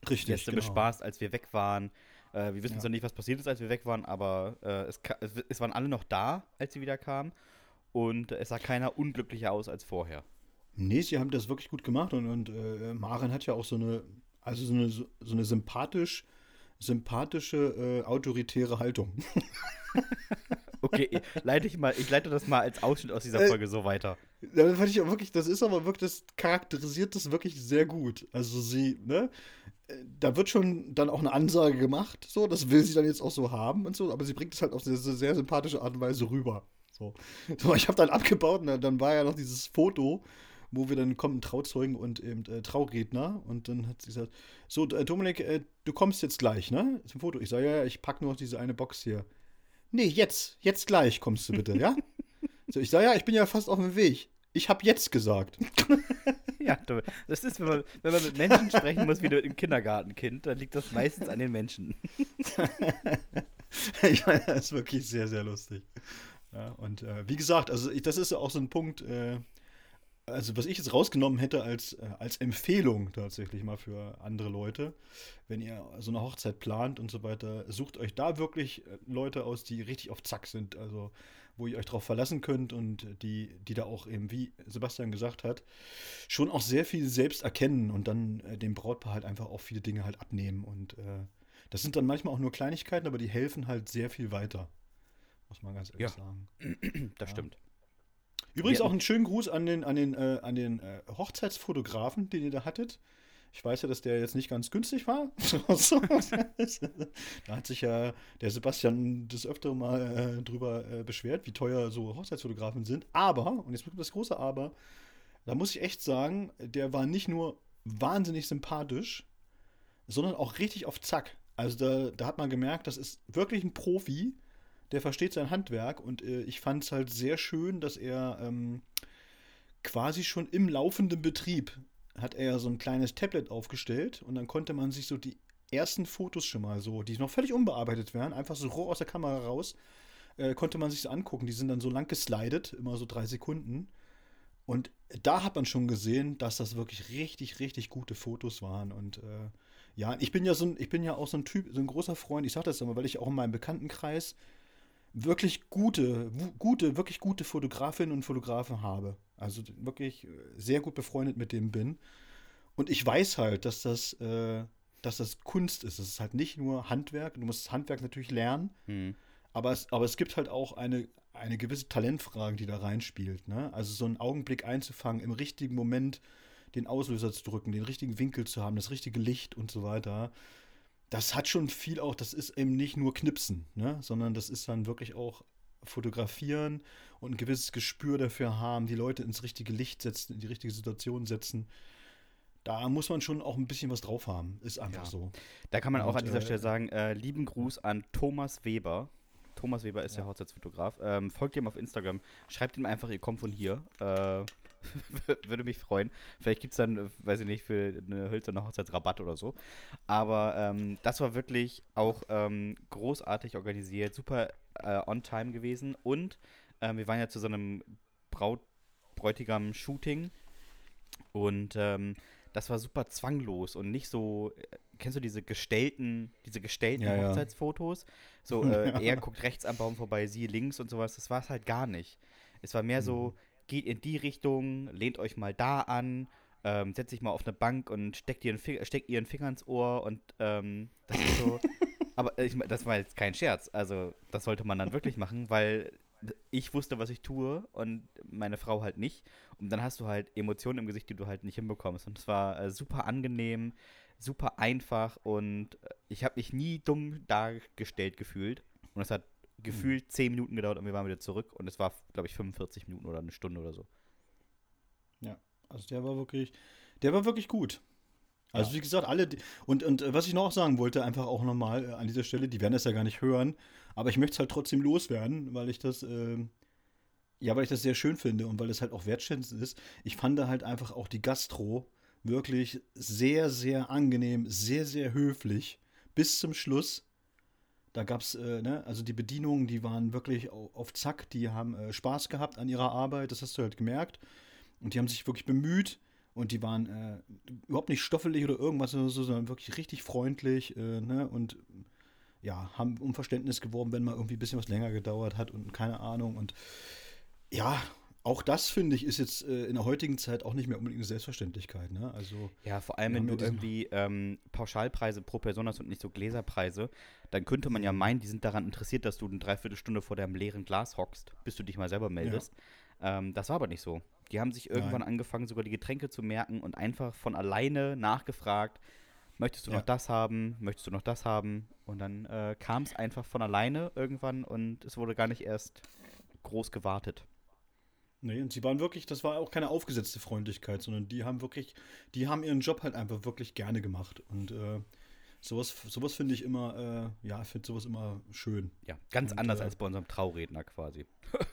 Richtig. Gäste genau. bespaßt, als wir weg waren. Äh, wir wissen ja. zwar nicht, was passiert ist, als wir weg waren, aber äh, es, es, waren alle noch da, als sie wieder kamen. Und es sah keiner unglücklicher aus als vorher. Nee, sie haben das wirklich gut gemacht und, und äh, Maren hat ja auch so eine, also so eine, so eine sympathisch, sympathische, äh, autoritäre Haltung. okay, leite ich mal, ich leite das mal als Ausschnitt aus dieser äh, Folge so weiter. Das fand ich auch wirklich, das ist aber wirklich, das charakterisiert das wirklich sehr gut. Also sie, ne, da wird schon dann auch eine Ansage gemacht, so, das will sie dann jetzt auch so haben und so, aber sie bringt es halt auf eine sehr, sehr sympathische Art und Weise rüber. So, so ich habe dann abgebaut und dann war ja noch dieses Foto, wo wir dann kommen, Trauzeugen und eben äh, Trauredner. Und dann hat sie gesagt: So, äh, Dominik, äh, du kommst jetzt gleich, ne? Zum Foto. Ich sage: Ja, ja, ich packe nur noch diese eine Box hier. Nee, jetzt, jetzt gleich kommst du bitte, ja? so, ich sage: Ja, ich bin ja fast auf dem Weg. Ich habe jetzt gesagt. ja, das ist, wenn man, wenn man mit Menschen sprechen muss, wie du im Kindergartenkind, dann liegt das meistens an den Menschen. ich meine, das ist wirklich sehr, sehr lustig. Ja, und äh, wie gesagt, also ich, das ist auch so ein Punkt, äh, also was ich jetzt rausgenommen hätte als, äh, als Empfehlung tatsächlich mal für andere Leute, wenn ihr so eine Hochzeit plant und so weiter, sucht euch da wirklich äh, Leute aus, die richtig auf Zack sind, also wo ihr euch darauf verlassen könnt und die, die da auch eben, wie Sebastian gesagt hat, schon auch sehr viel selbst erkennen und dann äh, dem Brautpaar halt einfach auch viele Dinge halt abnehmen und äh, das sind dann manchmal auch nur Kleinigkeiten, aber die helfen halt sehr viel weiter. Muss man ganz ehrlich ja. sagen. Das ja. stimmt. Übrigens auch einen schönen Gruß an den, an den, äh, an den äh, Hochzeitsfotografen, den ihr da hattet. Ich weiß ja, dass der jetzt nicht ganz günstig war. da hat sich ja der Sebastian das öftere Mal äh, drüber äh, beschwert, wie teuer so Hochzeitsfotografen sind. Aber, und jetzt kommt das große Aber, da muss ich echt sagen, der war nicht nur wahnsinnig sympathisch, sondern auch richtig auf Zack. Also da, da hat man gemerkt, das ist wirklich ein Profi der versteht sein Handwerk und äh, ich fand es halt sehr schön, dass er ähm, quasi schon im laufenden Betrieb hat er so ein kleines Tablet aufgestellt und dann konnte man sich so die ersten Fotos schon mal so, die noch völlig unbearbeitet wären, einfach so roh aus der Kamera raus, äh, konnte man sich so angucken. Die sind dann so lang geslidet, immer so drei Sekunden. Und da hat man schon gesehen, dass das wirklich richtig, richtig gute Fotos waren. Und äh, ja, ich bin ja so ein, ich bin ja auch so ein Typ, so ein großer Freund, ich sage das immer, weil ich auch in meinem Bekanntenkreis wirklich gute, gute, wirklich gute Fotografinnen und Fotografen habe. Also wirklich äh, sehr gut befreundet mit dem bin. Und ich weiß halt, dass das, äh, dass das Kunst ist. Es ist halt nicht nur Handwerk. Du musst das Handwerk natürlich lernen. Mhm. Aber, es, aber es gibt halt auch eine, eine gewisse Talentfrage, die da reinspielt. Ne? Also so einen Augenblick einzufangen, im richtigen Moment den Auslöser zu drücken, den richtigen Winkel zu haben, das richtige Licht und so weiter das hat schon viel auch, das ist eben nicht nur Knipsen, ne? sondern das ist dann wirklich auch fotografieren und ein gewisses Gespür dafür haben, die Leute ins richtige Licht setzen, in die richtige Situation setzen. Da muss man schon auch ein bisschen was drauf haben. Ist einfach ja. so. Da kann man und, auch an dieser äh, Stelle sagen, äh, lieben Gruß an Thomas Weber. Thomas Weber ist ja. der Hochzeitsfotograf. Ähm, folgt ihm auf Instagram. Schreibt ihm einfach, ihr kommt von hier. Äh, würde mich freuen. Vielleicht gibt es dann, weiß ich nicht, für eine hölzerne Hochzeitsrabatt oder so. Aber ähm, das war wirklich auch ähm, großartig organisiert, super äh, on time gewesen. Und ähm, wir waren ja zu so einem Braut Bräutigam-Shooting. Und ähm, das war super zwanglos und nicht so, äh, kennst du diese gestellten, diese gestellten Ja, ja. Hochzeitsfotos? So, äh, er guckt rechts am Baum vorbei, sie links und sowas. Das war es halt gar nicht. Es war mehr Mhm. so, geht in die Richtung, lehnt euch mal da an, ähm, setzt sich mal auf eine Bank und steckt ihren, Fi steckt ihren Finger ins Ohr und ähm, das ist so. aber äh, ich, das war jetzt kein Scherz. Also, das sollte man dann wirklich machen, weil ich wusste, was ich tue und meine Frau halt nicht. Und dann hast du halt Emotionen im Gesicht, die du halt nicht hinbekommst. Und es war äh, super angenehm, super einfach und ich habe mich nie dumm dargestellt gefühlt. Und es hat gefühlt 10 Minuten gedauert und wir waren wieder zurück. Und es war, glaube ich, 45 Minuten oder eine Stunde oder so. Ja, also der war wirklich, der war wirklich gut. Also Ja. wie gesagt, alle, und, und äh, was ich noch sagen wollte, einfach auch nochmal äh, an dieser Stelle, die werden das ja gar nicht hören, aber ich möchte es halt trotzdem loswerden, weil ich das, ähm, ja, weil ich das sehr schön finde und weil es halt auch wertschätzend ist. Ich fand da halt einfach auch die Gastro wirklich sehr, sehr angenehm, sehr, sehr höflich bis zum Schluss. Da gab es, äh, ne, also die Bedienungen, die waren wirklich au- auf Zack, die haben äh, Spaß gehabt an ihrer Arbeit, das hast du halt gemerkt. Und die haben sich wirklich bemüht und die waren äh, überhaupt nicht stoffelig oder irgendwas oder so, sondern wirklich richtig freundlich äh, ne? und ja, haben um Verständnis geworben, wenn mal irgendwie ein bisschen was länger gedauert hat und keine Ahnung. Und ja, auch das finde ich ist jetzt äh, in der heutigen Zeit auch nicht mehr unbedingt eine Selbstverständlichkeit. Ne? Also Ja, vor allem, wenn du irgendwie ähm, Pauschalpreise pro Person hast und nicht so Gläserpreise, dann könnte man ja meinen, die sind daran interessiert, dass du eine Dreiviertelstunde vor deinem leeren Glas hockst, bis du dich mal selber meldest. Ähm, das war aber nicht so. Die haben sich irgendwann Nein. angefangen, sogar die Getränke zu merken und einfach von alleine nachgefragt, möchtest du Ja. noch das haben, möchtest du noch das haben? Und dann äh, kam es einfach von alleine irgendwann und es wurde gar nicht erst groß gewartet. Nee, und sie waren wirklich, das war auch keine aufgesetzte Freundlichkeit, sondern die haben wirklich, die haben ihren Job halt einfach wirklich gerne gemacht. Und äh, sowas, sowas finde ich immer, äh, ja, ich finde sowas immer schön. Ja, ganz Und, anders äh, als bei unserem Trauredner quasi.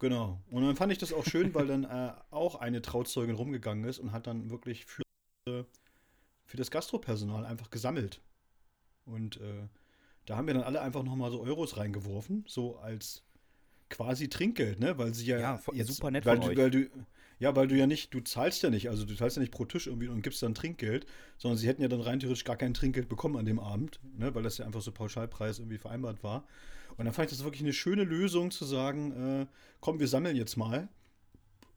Genau. Und dann fand ich das auch schön, weil dann äh, auch eine Trauzeugin rumgegangen ist und hat dann wirklich für, für das Gastropersonal einfach gesammelt. Und äh, da haben wir dann alle einfach nochmal so Euros reingeworfen, so als quasi Trinkgeld, ne? Weil sie ja, Ja, voll- super nett weil von du, euch. Weil du, ja, weil du ja nicht, du zahlst ja nicht, also du zahlst ja nicht pro Tisch irgendwie und gibst dann Trinkgeld, sondern sie hätten ja dann rein theoretisch gar kein Trinkgeld bekommen an dem Abend, ne? Weil das ja einfach so Pauschalpreis irgendwie vereinbart war. Und dann fand ich das wirklich eine schöne Lösung zu sagen, äh, komm, wir sammeln jetzt mal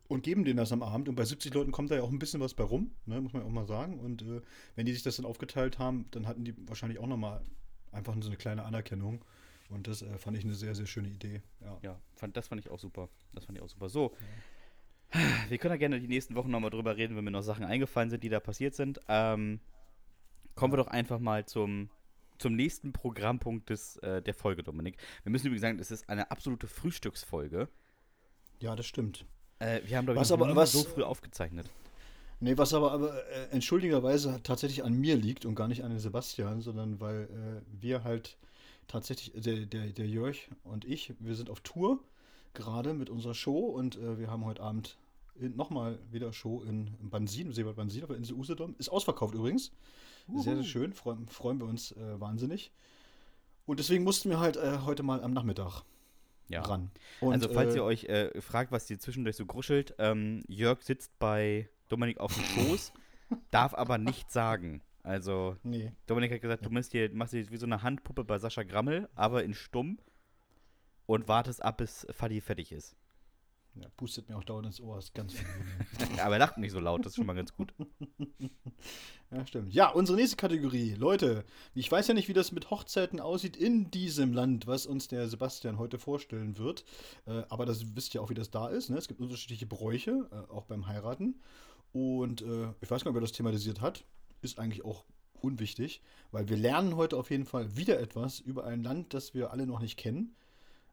und geben denen das am Abend. Und bei 70 Leuten kommt da ja auch ein bisschen was bei rum, ne, muss man auch mal sagen. Und äh, wenn die sich das dann aufgeteilt haben, dann hatten die wahrscheinlich auch nochmal einfach so eine kleine Anerkennung. Und das äh, fand ich eine sehr, sehr schöne Idee. Ja. Ja, fand, das fand ich auch super. Das fand ich auch super. So, wir können ja gerne die nächsten Wochen nochmal drüber reden, wenn mir noch Sachen eingefallen sind, die da passiert sind. Ähm, kommen wir doch einfach mal zum, zum nächsten Programmpunkt des, äh, der Folge, Dominik. Wir müssen übrigens sagen, es ist eine absolute Frühstücksfolge. ja, das stimmt. Äh, wir haben, glaube Was ich, aber- was- so früh aufgezeichnet. Nee, was aber, aber äh, entschuldigerweise tatsächlich an mir liegt und gar nicht an den Sebastian, sondern weil äh, wir halt tatsächlich, der, der, der Jörg und ich, wir sind auf Tour gerade mit unserer Show und äh, wir haben heute Abend nochmal wieder Show in, in Bansin, im Seebad Bansin auf der Insel Usedom. Ist ausverkauft übrigens. Sehr, sehr schön, freuen, freuen wir uns äh, wahnsinnig. Und deswegen mussten wir halt äh, heute mal am Nachmittag Ja. ran. Und, also, falls äh, ihr euch äh, fragt, was hier zwischendurch so gruschelt, ähm, Jörg sitzt bei Dominik auf dem Schoß, darf aber nichts sagen. Also, Nee, Dominik hat gesagt, du hier, machst hier wie so eine Handpuppe bei Sascha Grammel, aber in stumm und wartest ab, bis Fadi fertig ist. ja, pustet mir auch dauernd ins Ohr, ist ganz angenehm. aber er lacht nicht so laut, das ist schon mal ganz gut. Ja, stimmt. Ja, unsere nächste Kategorie. Leute, ich weiß ja nicht, wie das mit Hochzeiten aussieht in diesem Land, was uns der Sebastian heute vorstellen wird. Äh, aber das wisst ihr auch, wie das da ist. Ne? Es gibt unterschiedliche Bräuche, äh, auch beim Heiraten. Und äh, ich weiß gar nicht, wer das thematisiert hat. Ist eigentlich auch unwichtig, weil wir lernen heute auf jeden Fall wieder etwas über ein Land, das wir alle noch nicht kennen.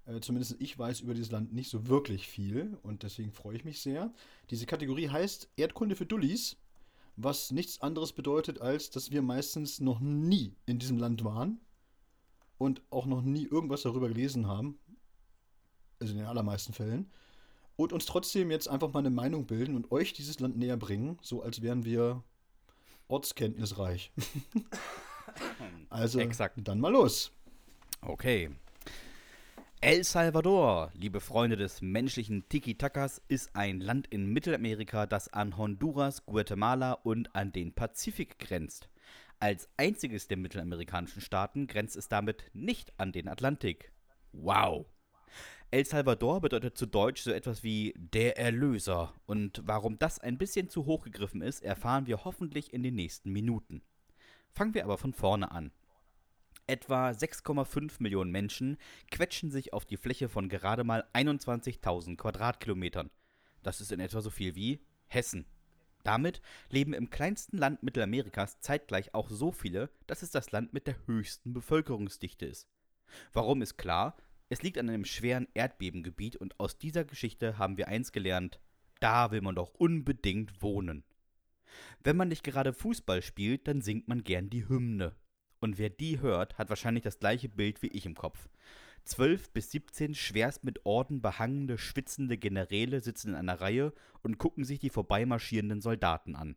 Äh, zumindest ich weiß über dieses Land nicht so wirklich viel und deswegen freue ich mich sehr. Diese Kategorie heißt Erdkunde für Dullis was nichts anderes bedeutet, als dass wir meistens noch nie in diesem Land waren und auch noch nie irgendwas darüber gelesen haben, also in den allermeisten Fällen, und uns trotzdem jetzt einfach mal eine Meinung bilden und euch dieses Land näher bringen, so als wären wir ortskenntnisreich. also Exakt. dann mal los. Okay. El Salvador, liebe Freunde des menschlichen Tiki-Takas, ist ein Land in Mittelamerika, das an Honduras, Guatemala und an den Pazifik grenzt. Als einziges der mittelamerikanischen Staaten grenzt es damit nicht an den Atlantik. Wow! El Salvador bedeutet zu Deutsch so etwas wie der Erlöser. Und warum das ein bisschen zu hoch gegriffen ist, erfahren wir hoffentlich in den nächsten Minuten. Fangen wir aber von vorne an. Etwa 6,5 Millionen Menschen quetschen sich auf die Fläche von gerade mal 21.000 Quadratkilometern. Das ist in etwa so viel wie Hessen. Damit leben im kleinsten Land Mittelamerikas zeitgleich auch so viele, dass es das Land mit der höchsten Bevölkerungsdichte ist. Warum ist klar? Es liegt an einem schweren Erdbebengebiet und aus dieser Geschichte haben wir eins gelernt: da will man doch unbedingt wohnen. Wenn man nicht gerade Fußball spielt, dann singt man gern die Hymne. Und wer die hört, hat wahrscheinlich das gleiche Bild wie ich im Kopf. Zwölf bis siebzehn schwerst mit Orden behangene, schwitzende Generäle sitzen in einer Reihe und gucken sich die vorbeimarschierenden Soldaten an.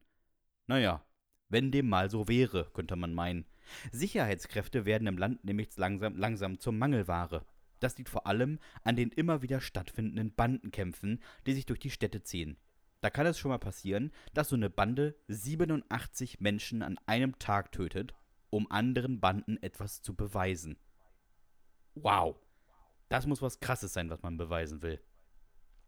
Naja, wenn dem mal so wäre, könnte man meinen. Sicherheitskräfte werden im Land nämlich langsam, langsam zur Mangelware. Das liegt vor allem an den immer wieder stattfindenden Bandenkämpfen, die sich durch die Städte ziehen. Da kann es schon mal passieren, dass so eine Bande 87 Menschen an einem Tag tötet um anderen Banden etwas zu beweisen. Wow, das muss was Krasses sein, was man beweisen will.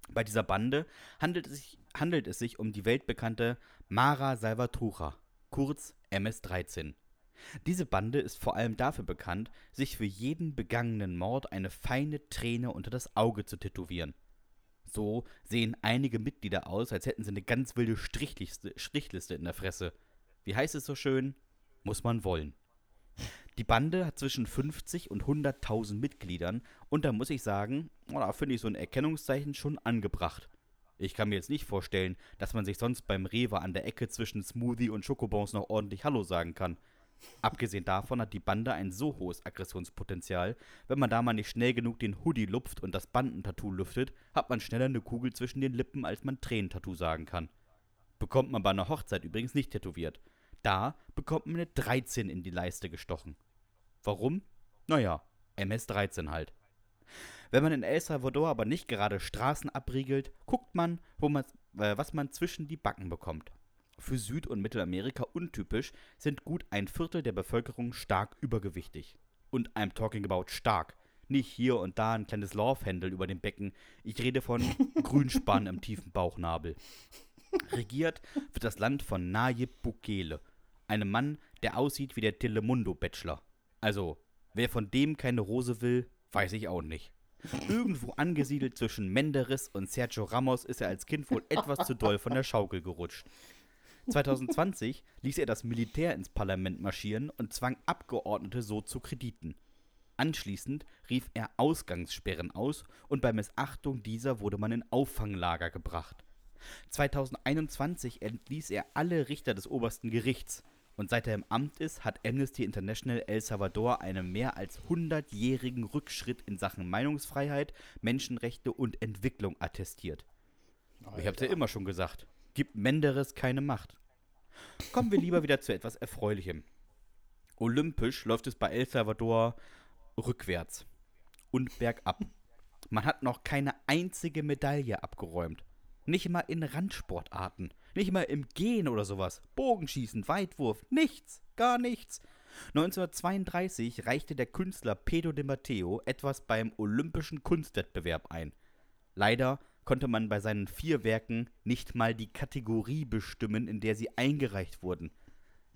Bei dieser Bande handelt es sich, handelt es sich um die weltbekannte Mara Salvatrucha, kurz MS-13. Diese Bande ist vor allem dafür bekannt, sich für jeden begangenen Mord eine feine Träne unter das Auge zu tätowieren. So sehen einige Mitglieder aus, als hätten sie eine ganz wilde Strichliste, Strichliste in der Fresse. Wie heißt es so schön? Muss man wollen. Die Bande hat zwischen 50 und 100.000 Mitgliedern und da muss ich sagen, oh, da finde ich so ein Erkennungszeichen schon angebracht. Ich kann mir jetzt nicht vorstellen, dass man sich sonst beim Rewe an der Ecke zwischen Smoothie und Schokobons noch ordentlich Hallo sagen kann. Abgesehen davon hat die Bande ein so hohes Aggressionspotenzial, wenn man da mal nicht schnell genug den Hoodie lupft und das Bandentattoo lüftet, hat man schneller eine Kugel zwischen den Lippen, als man Tränentattoo sagen kann. Bekommt man bei einer Hochzeit übrigens nicht tätowiert. Da bekommt man eine 13 in die Leiste gestochen. Warum? Naja, MS-13 halt. Wenn man in El Salvador aber nicht gerade Straßen abriegelt, guckt man, man äh, was man zwischen die Backen bekommt. Für Süd- und Mittelamerika untypisch sind gut ein Viertel der Bevölkerung stark übergewichtig. Und I'm talking about stark. Nicht hier und da ein kleines Laufhändel über dem Becken. Ich rede von Grünspann im tiefen Bauchnabel. Regiert wird das Land von Nayib Bukele, einem Mann, der aussieht wie der Telemundo-Bachelor. Also, wer von dem keine Rose will, weiß ich auch nicht. Irgendwo angesiedelt zwischen Menderes und Sergio Ramos ist er als Kind wohl etwas zu doll von der Schaukel gerutscht. 2020 ließ er das Militär ins Parlament marschieren und zwang Abgeordnete so zu Krediten. Anschließend rief er Ausgangssperren aus und bei Missachtung dieser wurde man in Auffanglager gebracht. 2021 entließ er alle Richter des obersten Gerichts. Und seit er im Amt ist, hat Amnesty International El Salvador einen mehr als 100-jährigen Rückschritt in Sachen Meinungsfreiheit, Menschenrechte und Entwicklung attestiert. Alter. Ich hab's ja immer schon gesagt. Gibt Menderes keine Macht. Kommen wir lieber wieder zu etwas Erfreulichem. Olympisch läuft es bei El Salvador rückwärts und bergab. Man hat noch keine einzige Medaille abgeräumt. Nicht mal in Randsportarten. Nicht mal im Gehen oder sowas. Bogenschießen, Weitwurf, nichts, gar nichts. 1932 reichte der Künstler Pedro de Matteo etwas beim Olympischen Kunstwettbewerb ein. Leider konnte man bei seinen vier Werken nicht mal die Kategorie bestimmen, in der sie eingereicht wurden.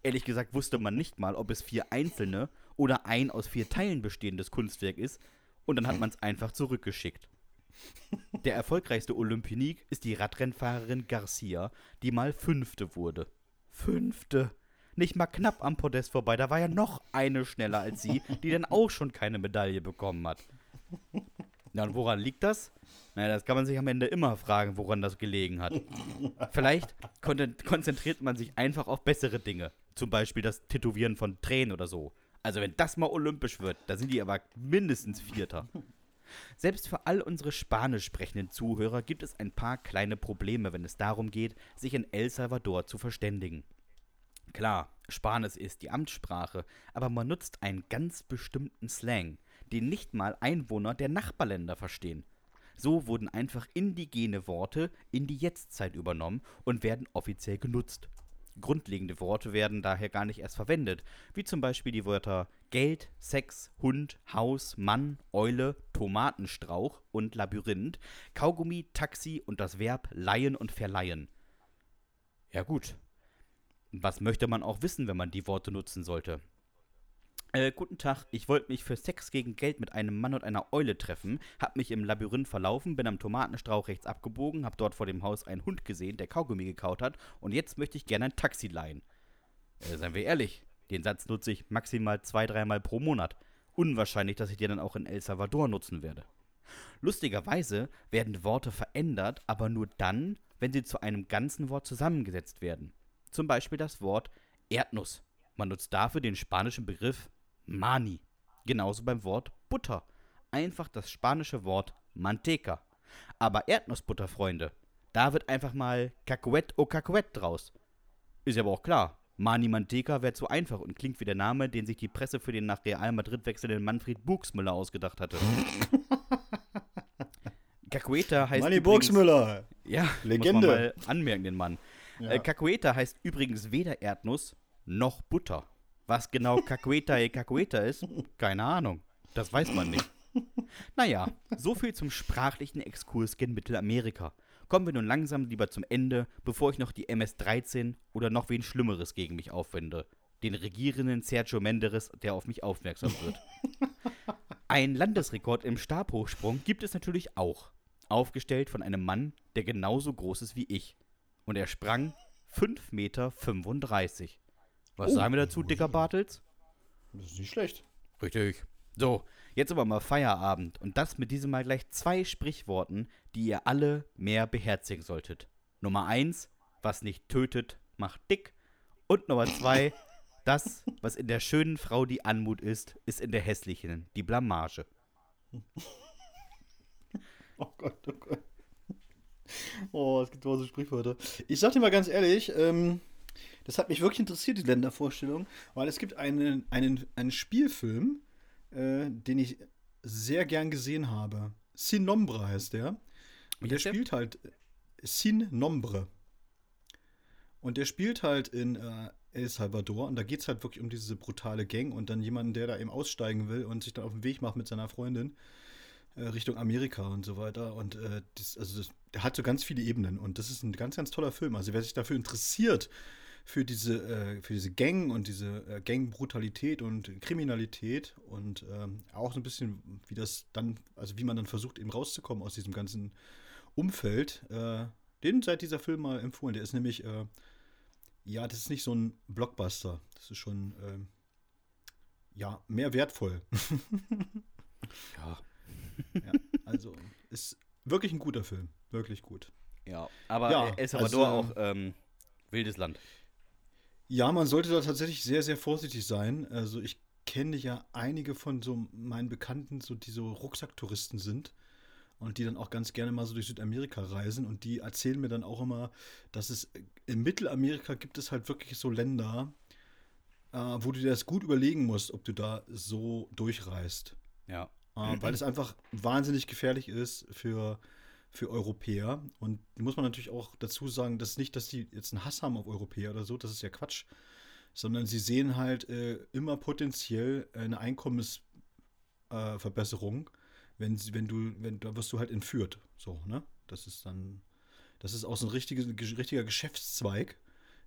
Ehrlich gesagt wusste man nicht mal, ob es vier einzelne oder ein aus vier Teilen bestehendes Kunstwerk ist, und dann hat man es einfach zurückgeschickt. Der erfolgreichste Olympionik ist die Radrennfahrerin Garcia, die mal Fünfte wurde. Fünfte! Nicht mal knapp am Podest vorbei, da war ja noch eine schneller als sie, die dann auch schon keine Medaille bekommen hat. Ja, und woran liegt das? Naja, das kann man sich am Ende immer fragen, woran das gelegen hat. Vielleicht konzentriert man sich einfach auf bessere Dinge. Zum Beispiel das Tätowieren von Tränen oder so. Also wenn das mal olympisch wird, da sind die aber mindestens Vierter. Selbst für all unsere spanisch sprechenden Zuhörer gibt es ein paar kleine Probleme, wenn es darum geht, sich in El Salvador zu verständigen. Klar, Spanisch ist die Amtssprache, aber man nutzt einen ganz bestimmten Slang, den nicht mal Einwohner der Nachbarländer verstehen. So wurden einfach indigene Worte in die Jetztzeit übernommen und werden offiziell genutzt. Grundlegende Worte werden daher gar nicht erst verwendet, wie zum Beispiel die Wörter Geld, Sex, Hund, Haus, Mann, Eule, Tomatenstrauch und Labyrinth, Kaugummi, Taxi und das Verb leihen und verleihen. Ja gut. Was möchte man auch wissen, wenn man die Worte nutzen sollte? Äh, guten Tag, ich wollte mich für Sex gegen Geld mit einem Mann und einer Eule treffen, hab mich im Labyrinth verlaufen, bin am Tomatenstrauch rechts abgebogen, hab dort vor dem Haus einen Hund gesehen, der Kaugummi gekaut hat und jetzt möchte ich gerne ein Taxi leihen. Äh, seien wir ehrlich, den Satz nutze ich maximal zwei, dreimal pro Monat. Unwahrscheinlich, dass ich den dann auch in El Salvador nutzen werde. Lustigerweise werden Worte verändert, aber nur dann, wenn sie zu einem ganzen Wort zusammengesetzt werden. Zum Beispiel das Wort Erdnuss. Man nutzt dafür den spanischen Begriff Mani. Genauso beim Wort Butter. Einfach das spanische Wort Manteca. Aber Erdnussbutter, Freunde, da wird einfach mal Cacahuet o Cacahuet draus. Ist aber auch klar, Mani Manteca wäre zu einfach und klingt wie der Name, den sich die Presse für den nach Real Madrid wechselnden Manfred Buchsmüller ausgedacht hatte. Cacueta heißt Manni übrigens, Burgsmüller. Ja, Legende. Muss man mal anmerken, den Mann. Ja. Äh, Cacueta heißt übrigens weder Erdnuss noch Butter. Was genau Cacueta e Cacueta ist, keine Ahnung. Das weiß man nicht. Naja, so viel zum sprachlichen Exkurs gen Mittelamerika. Kommen wir nun langsam lieber zum Ende, bevor ich noch die MS-13 oder noch wen Schlimmeres gegen mich aufwende. Den regierenden Sergio Menderes, der auf mich aufmerksam wird. Ein Landesrekord im Stabhochsprung gibt es natürlich auch. Aufgestellt von einem Mann, der genauso groß ist wie ich. Und er sprang 5,35 Meter. Was Oh. sagen wir dazu, dicker Bartels? Das ist nicht schlecht. Richtig. So, jetzt aber mal Feierabend. Und das mit diesem Mal gleich zwei Sprichworten, die ihr alle mehr beherzigen solltet. Nummer eins, was nicht tötet, macht dick. Und Nummer zwei, das, was in der schönen Frau die Anmut ist, ist in der hässlichen die Blamage. Oh Gott, oh Gott. Oh, es gibt tausend Sprichwörter. Ich sag dir mal ganz ehrlich, ähm, das hat mich wirklich interessiert, die Ländervorstellung, weil es gibt einen, einen, einen Spielfilm, äh, den ich sehr gern gesehen habe. Sin Nombre heißt der. Und der der? spielt halt äh, Sin Nombre. Und der spielt halt in äh, El Salvador und da geht es halt wirklich um diese brutale Gang und dann jemanden, der da eben aussteigen will und sich dann auf den Weg macht mit seiner Freundin äh, Richtung Amerika und so weiter. Und äh, das, also das, der hat so ganz viele Ebenen und das ist ein ganz, ganz toller Film. Also wer sich dafür interessiert, für diese, äh, für diese Gang und diese äh, Gangbrutalität und Kriminalität und ähm, auch so ein bisschen, wie das dann, also wie man dann versucht, eben rauszukommen aus diesem ganzen Umfeld, äh, den seit dieser Film mal empfohlen. Der ist nämlich, äh, ja, das ist nicht so ein Blockbuster. Das ist schon, ähm, ja, mehr wertvoll. Ja. ja, also ist wirklich ein guter Film. Wirklich gut. Ja, aber Ja, El Salvador also- auch ähm, wildes Land. Ja, man sollte da tatsächlich sehr, sehr vorsichtig sein. Also ich kenne ja einige von so meinen Bekannten, so die so Rucksacktouristen sind und die dann auch ganz gerne mal so durch Südamerika reisen und die erzählen mir dann auch immer, dass es in Mittelamerika gibt es halt wirklich so Länder, äh, wo du dir das gut überlegen musst, ob du da so durchreist. Ja. Äh, weil es einfach wahnsinnig gefährlich ist für, für Europäer. Und muss man natürlich auch dazu sagen, dass nicht, dass die jetzt einen Hass haben auf Europäer oder so, das ist ja Quatsch, sondern sie sehen halt äh, immer potenziell eine Einkommensverbesserung, äh, wenn, wenn du, wenn da wirst du halt entführt. So, ne? Das ist dann, das ist auch so ein richtiges, ge- richtiger Geschäftszweig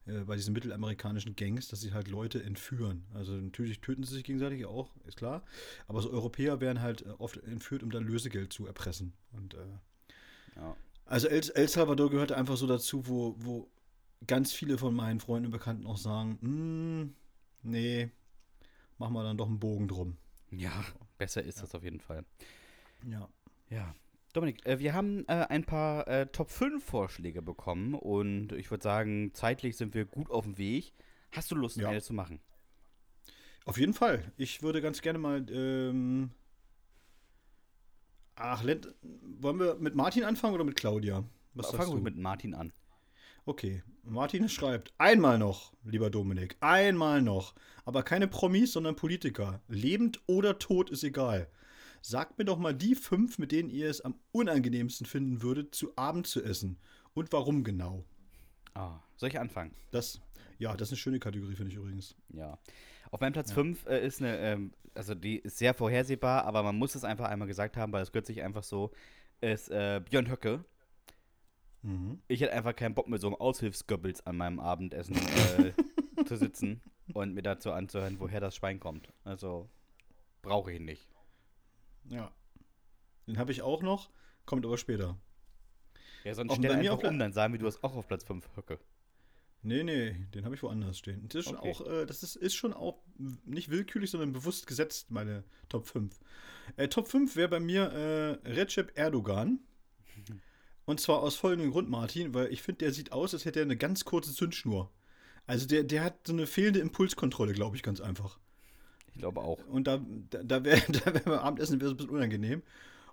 äh, bei diesen mittelamerikanischen Gangs, dass sie halt Leute entführen. Also natürlich töten sie sich gegenseitig auch, ist klar. Aber so Europäer werden halt äh, oft entführt, um dann Lösegeld zu erpressen. Und äh, ja. also El, El Salvador gehört einfach so dazu, wo, wo ganz viele von meinen Freunden und Bekannten auch sagen, "Hm, nee, machen wir dann doch einen Bogen drum. Ja, besser ist das auf jeden Fall. Ja. Ja. Dominik, äh, wir haben äh, ein paar äh, Top 5 Vorschläge bekommen und ich würde sagen, zeitlich sind wir gut auf dem Weg. Hast du Lust, Ja. eine zu machen? Auf jeden Fall. Ich würde ganz gerne mal. Ähm, ach, Lent, wollen wir mit Martin anfangen oder mit Claudia? Was Fangen wir mit Martin an. Okay, Martin schreibt, einmal noch, lieber Dominik, einmal noch. Aber keine Promis, sondern Politiker. Lebend oder tot ist egal. sagt mir doch mal die fünf, mit denen ihr es am unangenehmsten finden würdet, zu Abend zu essen. Und warum genau? Ah, soll ich anfangen? Das, ja, das ist eine schöne Kategorie, finde ich übrigens. Ja. Auf meinem Platz Ja. 5 äh, ist eine, ähm, also die ist sehr vorhersehbar, aber man muss es einfach einmal gesagt haben, weil es gehört sich einfach so, ist äh, Björn Höcke. Mhm. Ich hätte einfach keinen Bock mit so einem Aushilfsgöbbels an meinem Abendessen äh, zu sitzen und mir dazu anzuhören, woher das Schwein kommt. Also brauche ich ihn nicht. Ja. Den habe ich auch noch, kommt aber später. Ja, sonst stell einfach um, dann sagen wir, du hast auch auf Platz 5 Höcke. Nee, nee, den habe ich woanders stehen. Das ist schon Okay. auch, äh, das ist, ist schon auch nicht willkürlich, sondern bewusst gesetzt, meine Top 5. Äh, Top 5 wäre bei mir äh, Recep Erdogan. Und zwar aus folgendem Grund, Martin, weil ich finde, der sieht aus, als hätte er eine ganz kurze Zündschnur. Also der, der hat so eine fehlende Impulskontrolle, glaube ich, ganz einfach. Ich glaube auch. Und da, da, da wäre da wär beim Abendessen wär so ein bisschen unangenehm.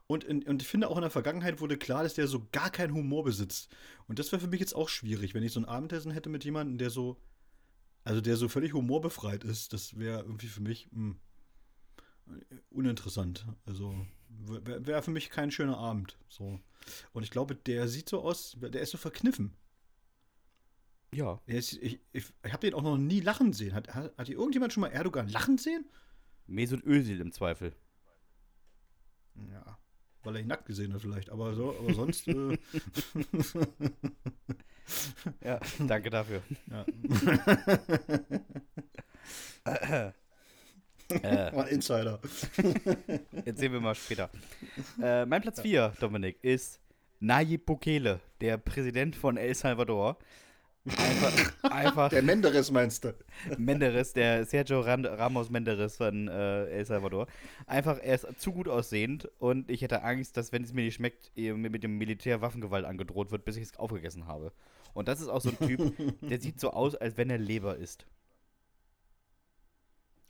Und, in, und ich finde auch in der Vergangenheit wurde klar, dass der so gar keinen Humor besitzt. Und das wäre für mich jetzt auch schwierig, wenn ich so ein Abendessen hätte mit jemandem, der so, also der so völlig humorbefreit ist. Das wäre irgendwie für mich mh, uninteressant. Also wäre wär für mich kein schöner Abend. So. Und ich glaube, der sieht so aus, der ist so verkniffen. Ja. Ist, ich ich, ich habe den auch noch nie lachen sehen. Hat, hat, hat hier irgendjemand schon mal Erdogan lachen sehen? Mesut Özil im Zweifel. Ja, weil er ihn nackt gesehen hat vielleicht, aber so, aber sonst äh, Ja, danke dafür. ja. äh, war ein Insider. Jetzt sehen wir mal später. Äh, mein Platz 4, Dominik, ist Nayib Bukele, der Präsident von El Salvador. Einfach, einfach Der Menderes meinst du? Menderes, der Sergio Ramos Menderes von äh, El Salvador. Einfach, er ist zu gut aussehend und ich hätte Angst, dass, wenn es mir nicht schmeckt, mir mit dem Militär Waffengewalt angedroht wird, bis ich es aufgegessen habe. Und das ist auch so ein Typ, der sieht so aus, als wenn er Leber isst.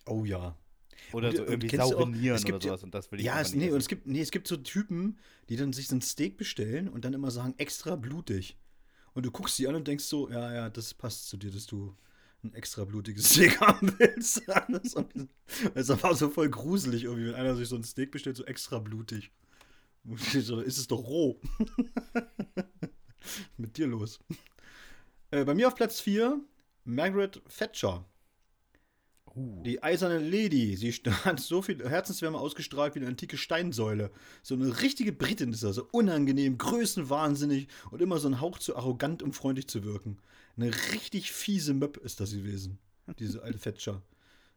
Oh ja. Oder Und- so irgendwie saure Nieren oder ja- sowas. Und das will ich Ja, es, nee, und es gibt, nee, es gibt so Typen, die dann sich so ein Steak bestellen und dann immer sagen, extra blutig. Und du guckst sie an und denkst so, ja, ja, das passt zu dir, dass du ein extra blutiges Steak haben willst. Ist aber so voll gruselig irgendwie, wenn einer sich so ein Steak bestellt, so extra blutig. So, ist es doch roh. Mit dir los. Äh, bei mir auf Platz 4, Margaret Thatcher. Uh, Die eiserne Lady, sie hat so viel Herzenswärme ausgestrahlt wie eine antike Steinsäule. So eine richtige Britin ist er, so unangenehm, größenwahnsinnig und immer so ein Hauch zu arrogant, um freundlich zu wirken. Eine richtig fiese Möb ist das gewesen, diese alte Fetscher.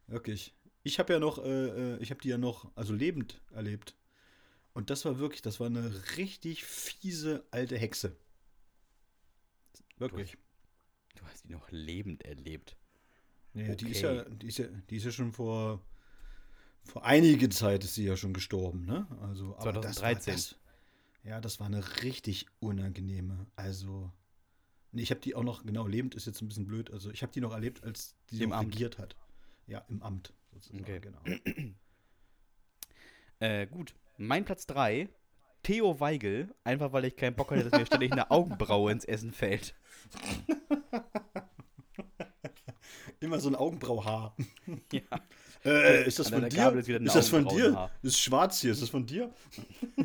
Wirklich. Ich habe ja noch, äh, äh, ich habe die ja noch, also lebend erlebt. Und das war wirklich, das war eine richtig fiese alte Hexe. Wirklich. du hast ihn noch lebend erlebt. Nee, die ist Okay. ja, die ist ja, die ist ja schon vor, vor einige Zeit ist sie ja schon gestorben, ne? Also, aber das war 2013. das, ja, das war eine richtig unangenehme. Also, nee, ich habe die auch noch, genau, lebend ist jetzt ein bisschen blöd. Also, ich habe die noch erlebt, als die Im noch Amt. regiert hat. Ja, im Amt sozusagen, Okay. genau. Äh, gut. Mein Platz 3, Theo Weigel, einfach weil ich keinen Bock hatte, dass mir ständig eine Augenbraue ins Essen fällt. Immer so ein Augenbrauhaar. Ja. Äh, ist das An von dir? Ist Ist das von dir? Ist schwarz hier. Ist das von dir?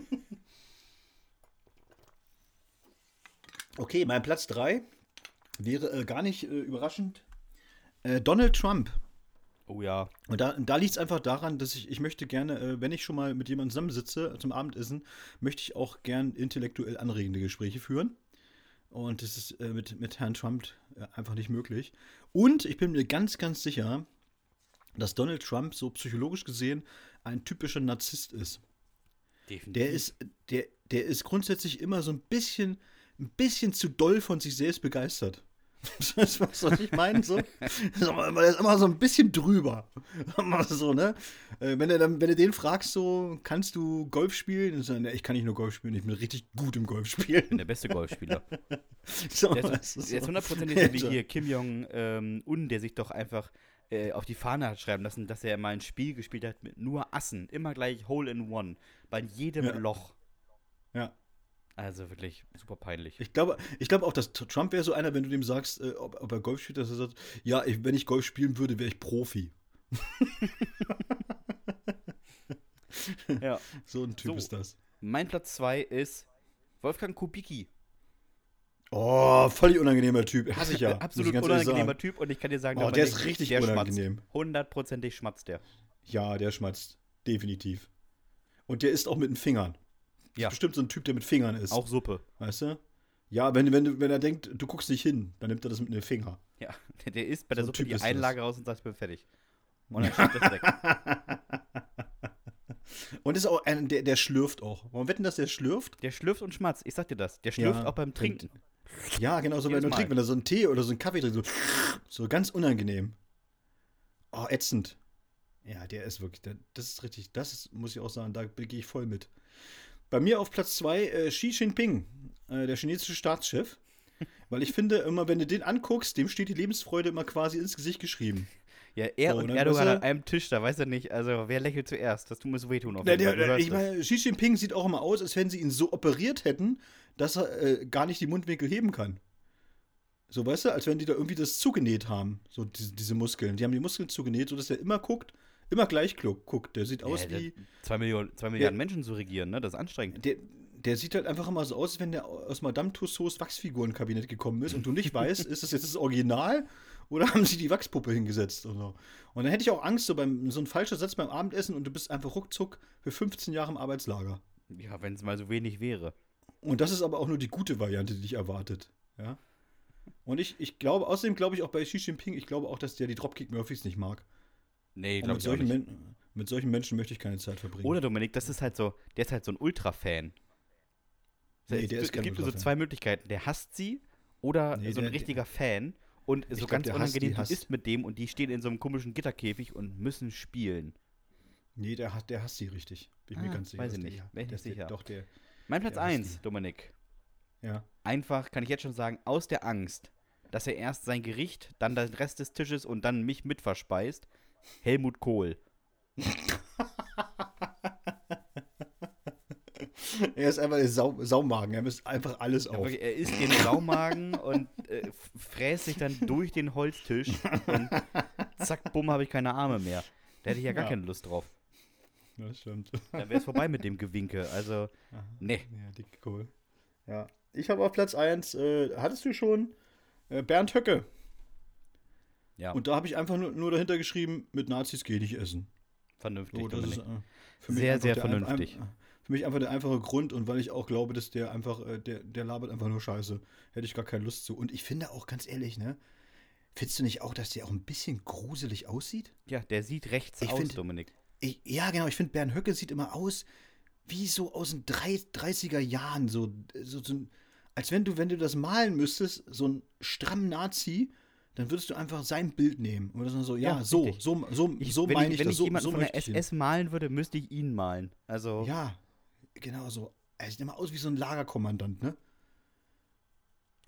okay, mein Platz 3 wäre äh, gar nicht äh, überraschend. Äh, Donald Trump. Oh ja. Und da, da liegt es einfach daran, dass ich, ich möchte gerne, äh, wenn ich schon mal mit jemandem zusammensitze zum Abendessen, möchte ich auch gern intellektuell anregende Gespräche führen. Und das ist äh, mit, mit Herrn Trump äh, einfach nicht möglich. Und ich bin mir ganz, ganz sicher, dass Donald Trump so psychologisch gesehen ein typischer Narzisst ist. Definitiv. Der ist, der, der ist grundsätzlich immer so ein bisschen, ein bisschen zu doll von sich selbst begeistert. Das was was ich meine, so. Der ist immer so ein bisschen drüber. So, ne? Äh, Wenn du, dann, wenn du den fragst, so, kannst du Golf spielen? Dann sagt er, "Nee, ich kann nicht nur Golf spielen, ich bin richtig gut im Golf Ich bin spielen. der beste Golfspieler. So, Der weißt du, ist, der ist so. hundertprozentig so wie hier Kim Jong-un, ähm, der sich doch einfach äh, auf die Fahne hat schreiben lassen, dass er mal ein Spiel gespielt hat mit nur Assen. Immer gleich Hole in One. Bei jedem Ja. Loch. Ja. Also wirklich super peinlich. Ich glaube, ich glaube auch, dass Trump wäre so einer, wenn du dem sagst, äh, ob, ob er Golf spielt, dass er sagt, ja, ich, wenn ich Golf spielen würde, wäre ich Profi. Ja. So ein Typ So. ist das. Mein Platz 2 ist Wolfgang Kubicki. Oh, völlig unangenehmer Typ. Hasse ich ja. Ich Absolut ehrlich unangenehmer. Typ und ich kann dir sagen, Oh, der ist richtig der unangenehm. Schmatzt. Hundertprozentig schmatzt der. Ja, der schmatzt. Definitiv. Und der isst auch mit den Fingern. Ja. Bestimmt so ein Typ, der mit Fingern isst. Auch Suppe. Weißt du? Ja, wenn, wenn, wenn er denkt, du guckst nicht hin, dann nimmt er das mit den Fingern. Ja, der, isst bei der So Suppe Typ die ist das. Einlage raus und sagt, ich bin fertig. Und dann schiebt das weg. Und ist auch ein, der, der schlürft auch. Warum wetten, dass der schlürft? Der schlürft und schmatzt. Ich sag dir das. Der schlürft Ja, auch beim Trinken. Ja, genau, so wenn Jedes Mal. trinkst, wenn er so einen Tee oder so einen Kaffee trinkt, so, so ganz unangenehm. Oh, ätzend. Ja, der ist wirklich, der, das ist richtig, das ist, muss ich auch sagen, da gehe ich voll mit. Bei mir auf Platz zwei äh, Xi Jinping, äh, der chinesische Staatschef. Weil ich finde, immer wenn du den anguckst, dem steht die Lebensfreude immer quasi ins Gesicht geschrieben. Ja, er So, und Erdogan du- an einem Tisch, da weiß er nicht, also wer lächelt zuerst? Das tut mir so wehtun auf jeden Fall. der, hörst ich meine, Xi Jinping sieht auch immer aus, als wenn sie ihn so operiert hätten, dass er äh, gar nicht die Mundwinkel heben kann. So, weißt du, als wenn die da irgendwie das zugenäht haben, so diese, diese Muskeln. Die haben die Muskeln zugenäht, sodass er immer guckt, immer gleich guck- guckt. Der sieht aus Ja, der- wie. Zwei Millionen, zwei Milliarden Menschen zu regieren, ne? Das ist anstrengend. Der, der sieht halt einfach immer so aus, als wenn der aus Madame Tussauds Wachsfigurenkabinett gekommen ist und du nicht weißt, ist das jetzt das Original oder haben sie die Wachspuppe hingesetzt oder so. Und dann hätte ich auch Angst, so, beim, so ein falscher Satz beim Abendessen und du bist einfach ruckzuck für 15 Jahre im Arbeitslager. Ja, wenn es mal so wenig wäre. Und das ist aber auch nur die gute Variante, die dich erwartet. Ja. Und ich, ich glaube, außerdem glaube ich auch bei Xi Jinping, ich glaube auch, dass der die Dropkick-Murphys nicht mag. Nee, glaube mit ich solchen, nicht. Men mit solchen Menschen möchte ich keine Zeit verbringen. Oder Dominik, das ist halt so, der ist halt so ein Ultra-Fan. Nee, es der gibt- ist kein gibt nur so zwei Möglichkeiten. Der hasst sie oder Nee, so ein der- richtiger Fan. Und so glaub, ganz unangenehm, hasst. isst mit dem und die stehen in so einem komischen Gitterkäfig und müssen spielen. nee, der, hat- der hasst sie richtig. Bin ich mir Ah, ganz sicher. weiß ich nicht. der- Bin ich der- nicht der- sicher. Doch, der. Mein Platz Der hasst 1, die. Dominik. Ja. Einfach, kann ich jetzt schon sagen, aus der Angst, dass er erst sein Gericht, dann den Rest des Tisches und dann mich mit verspeist. Helmut Kohl. Er ist einfach der Sau Saumagen. Er misst einfach alles Ja, auf. wirklich, er isst den Saumagen und äh, fräst sich dann durch den Holztisch und zack, bumm, habe ich keine Arme mehr. Da hätte ich ja gar Ja. keine Lust drauf. Das stimmt. Dann wäre es vorbei mit dem Gewinke. Also, Aha. nee. Ja, dick cool. Ja. Ich habe auf Platz 1, äh, hattest du schon, äh, Bernd Höcke. Ja, Und da habe ich einfach nur, nur dahinter geschrieben, mit Nazis gehe ich essen. vernünftig. So, ist, äh, für Sehr, sehr ein- vernünftig. Ein, für mich einfach der einfache Grund und weil ich auch glaube, dass der einfach, äh, der, der labert einfach nur Scheiße. Hätte ich gar keine Lust zu. Und ich finde auch ganz ehrlich, ne? Findest du nicht auch, dass der auch ein bisschen gruselig aussieht? ja, der sieht rechts Ich aus, find- Dominik. Ich, ja, genau. Ich finde, Bernd Höcke sieht immer aus wie so aus den drei- 30er Jahren. So, so, so als wenn du, wenn du das malen müsstest, so ein stramm Nazi, dann würdest du einfach sein Bild nehmen. Oder so, ja, Ja, so, so, so, Ich, so wenn meine ich, ich, wenn das. ich So, jemanden so von der. SS malen würde, müsste ich ihn malen. Also, Ja, genau so. Er sieht immer aus wie so ein Lagerkommandant, ne?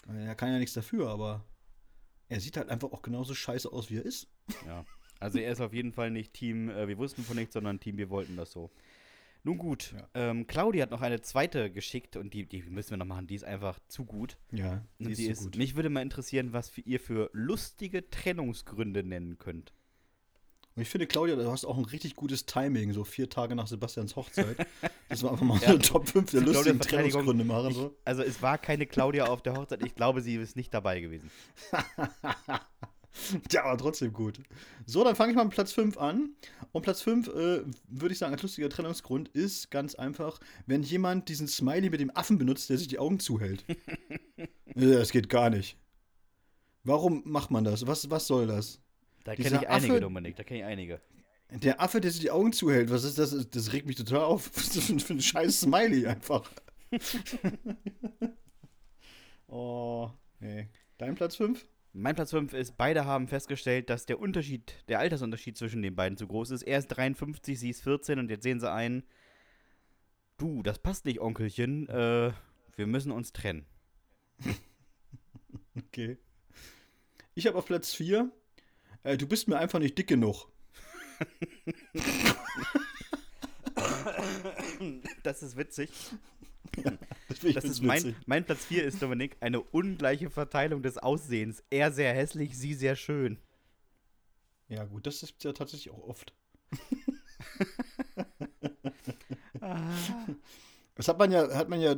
Er kann ja nichts dafür, aber er sieht halt einfach auch genauso scheiße aus, wie er ist. Ja. Also er ist auf jeden Fall nicht Team, äh, wir wussten von nichts, sondern Team, wir wollten das so. Nun gut, Ja. ähm, Claudia hat noch eine zweite geschickt und die, die müssen wir noch machen, die ist einfach zu gut. Ja, die die ist gut. Mich würde mal interessieren, was für ihr für lustige Trennungsgründe nennen könnt. Und ich finde, Claudia, du hast auch ein richtig gutes Timing, so vier Tage nach Sebastians Hochzeit. dass wir einfach mal Ja. so eine Top 5 der lustigen Trennungsgründe machen. Ich, So. also es war keine Claudia auf der Hochzeit, ich glaube, sie ist nicht dabei gewesen. Ja, aber trotzdem gut. So, dann fange ich mal mit Platz 5 an. Und Platz 5, äh, würde ich sagen, als lustiger Trennungsgrund ist ganz einfach, wenn jemand diesen Smiley mit dem Affen benutzt, der sich die Augen zuhält. Das geht gar nicht. Warum macht man das? Was, was soll das? Da kenne ich einige, Affe- Dominik, da kenne ich einige. Der Affe, der sich die Augen zuhält, was ist das? Das regt mich total auf. Was ist das für ein scheiß Smiley einfach? oh, nee. Dein Platz 5? Mein Platz 5 ist, beide haben festgestellt, dass der Unterschied, der Altersunterschied zwischen den beiden zu groß ist. Er ist 53, sie ist 14 und jetzt sehen sie ein, du, das passt nicht, Onkelchen, äh, wir müssen uns trennen. Okay. Ich habe auf Platz 4. Äh, du bist mir einfach nicht dick genug. Das ist witzig. Das, Das ist mein, mein Platz 4 ist, Dominik, eine ungleiche Verteilung des Aussehens. Er sehr hässlich, sie sehr schön. Ja, gut, das ist ja tatsächlich auch oft. Das hat man ja, hat man ja,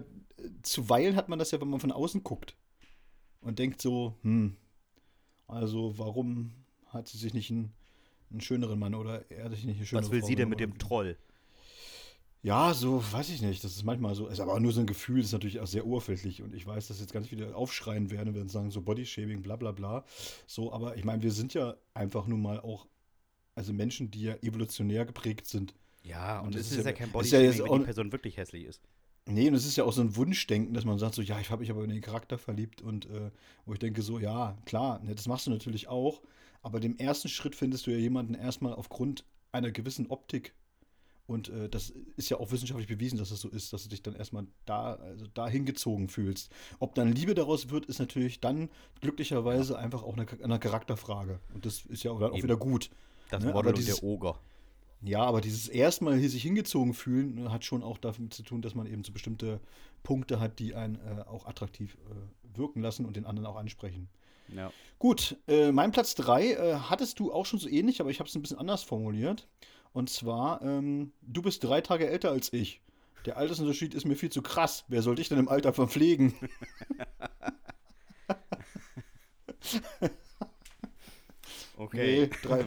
zuweilen hat man das ja, wenn man von außen guckt und denkt so, hm, also warum hat sie sich nicht einen, einen schöneren Mann oder er sich nicht eine schönere Was will Frau sie denn mit dem Troll? Ja, so, weiß ich nicht. Das ist manchmal so, ist aber nur so ein Gefühl, ist natürlich auch sehr oberflächlich und ich weiß, dass jetzt ganz viele aufschreien werden, wenn sie sagen, so Bodyshaming, bla bla bla. So, aber ich meine, wir sind ja einfach nun mal auch, also Menschen, die ja evolutionär geprägt sind. Ja, und, Und es ist ist ja, ja- kein ja Bodyshaming, auch- wenn die Person wirklich hässlich ist. Nee, und es ist ja auch so ein Wunschdenken, dass man sagt, so, ja, ich habe mich aber in den Charakter verliebt und äh, wo ich denke, so, ja, klar, ne, das machst du natürlich auch, aber dem ersten Schritt findest du ja jemanden erstmal aufgrund einer gewissen Optik. Und äh, das ist ja auch wissenschaftlich bewiesen, dass das so ist, dass du dich dann erstmal da, also da hingezogen fühlst. Ob dann Liebe daraus wird, ist natürlich dann glücklicherweise einfach auch eine, eine Charakterfrage. Und das ist ja auch dann auch wieder gut. Das Ne, Model dieses- der Oger. Ja, aber dieses erstmal hier sich hingezogen fühlen ne, hat schon auch damit zu tun, dass man eben so bestimmte Punkte hat, die einen äh, auch attraktiv äh, wirken lassen und den anderen auch ansprechen. Ja. Gut, äh, mein Platz 3 äh, hattest du auch schon so ähnlich, aber ich habe es ein bisschen anders formuliert. Und zwar, ähm, du bist drei Tage älter als ich. Der Altersunterschied ist mir viel zu krass. Wer soll dich denn im Alter verpflegen? Okay. Nee, drei,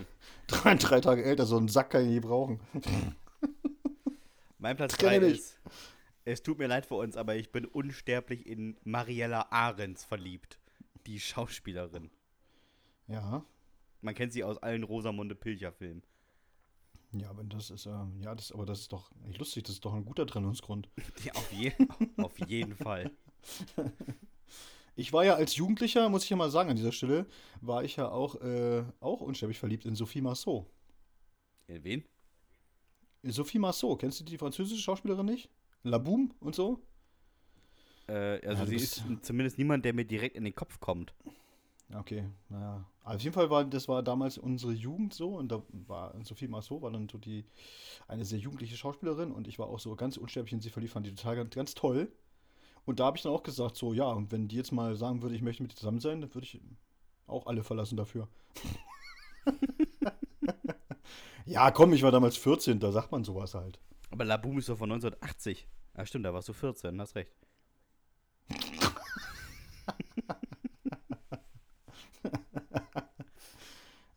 drei, drei Tage älter, so einen Sack kann ich nie brauchen. Mein Platz Trenne 3 mich. ist, es tut mir leid für uns, aber ich bin unsterblich in Mariella Ahrens verliebt. Die Schauspielerin. Ja, Man kennt sie aus allen Rosamunde Pilcher-Filmen. Ja, aber das ist, ähm, ja, das, aber das ist doch nicht lustig, das ist doch ein guter Trennungsgrund. Ja, auf, je auf jeden Fall. Ich war ja als Jugendlicher, muss ich ja mal sagen an dieser Stelle, war ich ja auch, äh, auch unsterblich verliebt in Sophie Marceau. In wen? Sophie Marceau, kennst du die französische Schauspielerin nicht? La Boum und so? Äh, also Ja, sie ist zumindest niemand, der mir direkt in den Kopf kommt. Okay, naja. Auf jeden Fall war das war damals unsere Jugend so und da war Sophie Marceau war dann so die eine sehr jugendliche Schauspielerin und ich war auch so ganz unsterblich in sie verliebt, fand die total ganz, ganz toll. Und da habe ich dann auch gesagt, so ja, und wenn die jetzt mal sagen würde, ich möchte mit dir zusammen sein, dann würde ich auch alle verlassen dafür. ja, komm, ich war damals 14, da sagt man sowas halt. Aber La Boom ist doch von 1980. Ah, stimmt, da warst du 14, hast recht.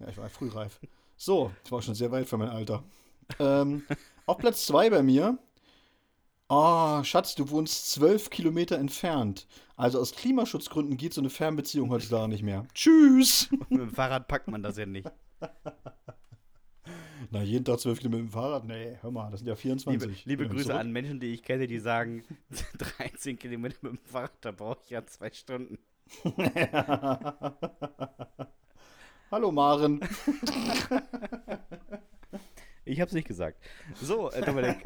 Ja, ich war frühreif. So, ich war schon sehr weit für mein Alter. Ähm, auf Platz 2 bei mir. Oh, Schatz, du wohnst zwölf Kilometer entfernt. Also aus Klimaschutzgründen geht so eine Fernbeziehung heutzutage nicht mehr. Tschüss! Mit dem Fahrrad packt man das ja nicht. Na, jeden Tag zwölf Kilometer mit dem Fahrrad? Nee, hör mal, das sind ja 24. Liebe, liebe Grüße zurück. an Menschen, die ich kenne, die sagen, 13 Kilometer mit dem Fahrrad, da brauche ich ja zwei Stunden. Hallo Maren. Ich hab's nicht gesagt. So, äh, Dominik,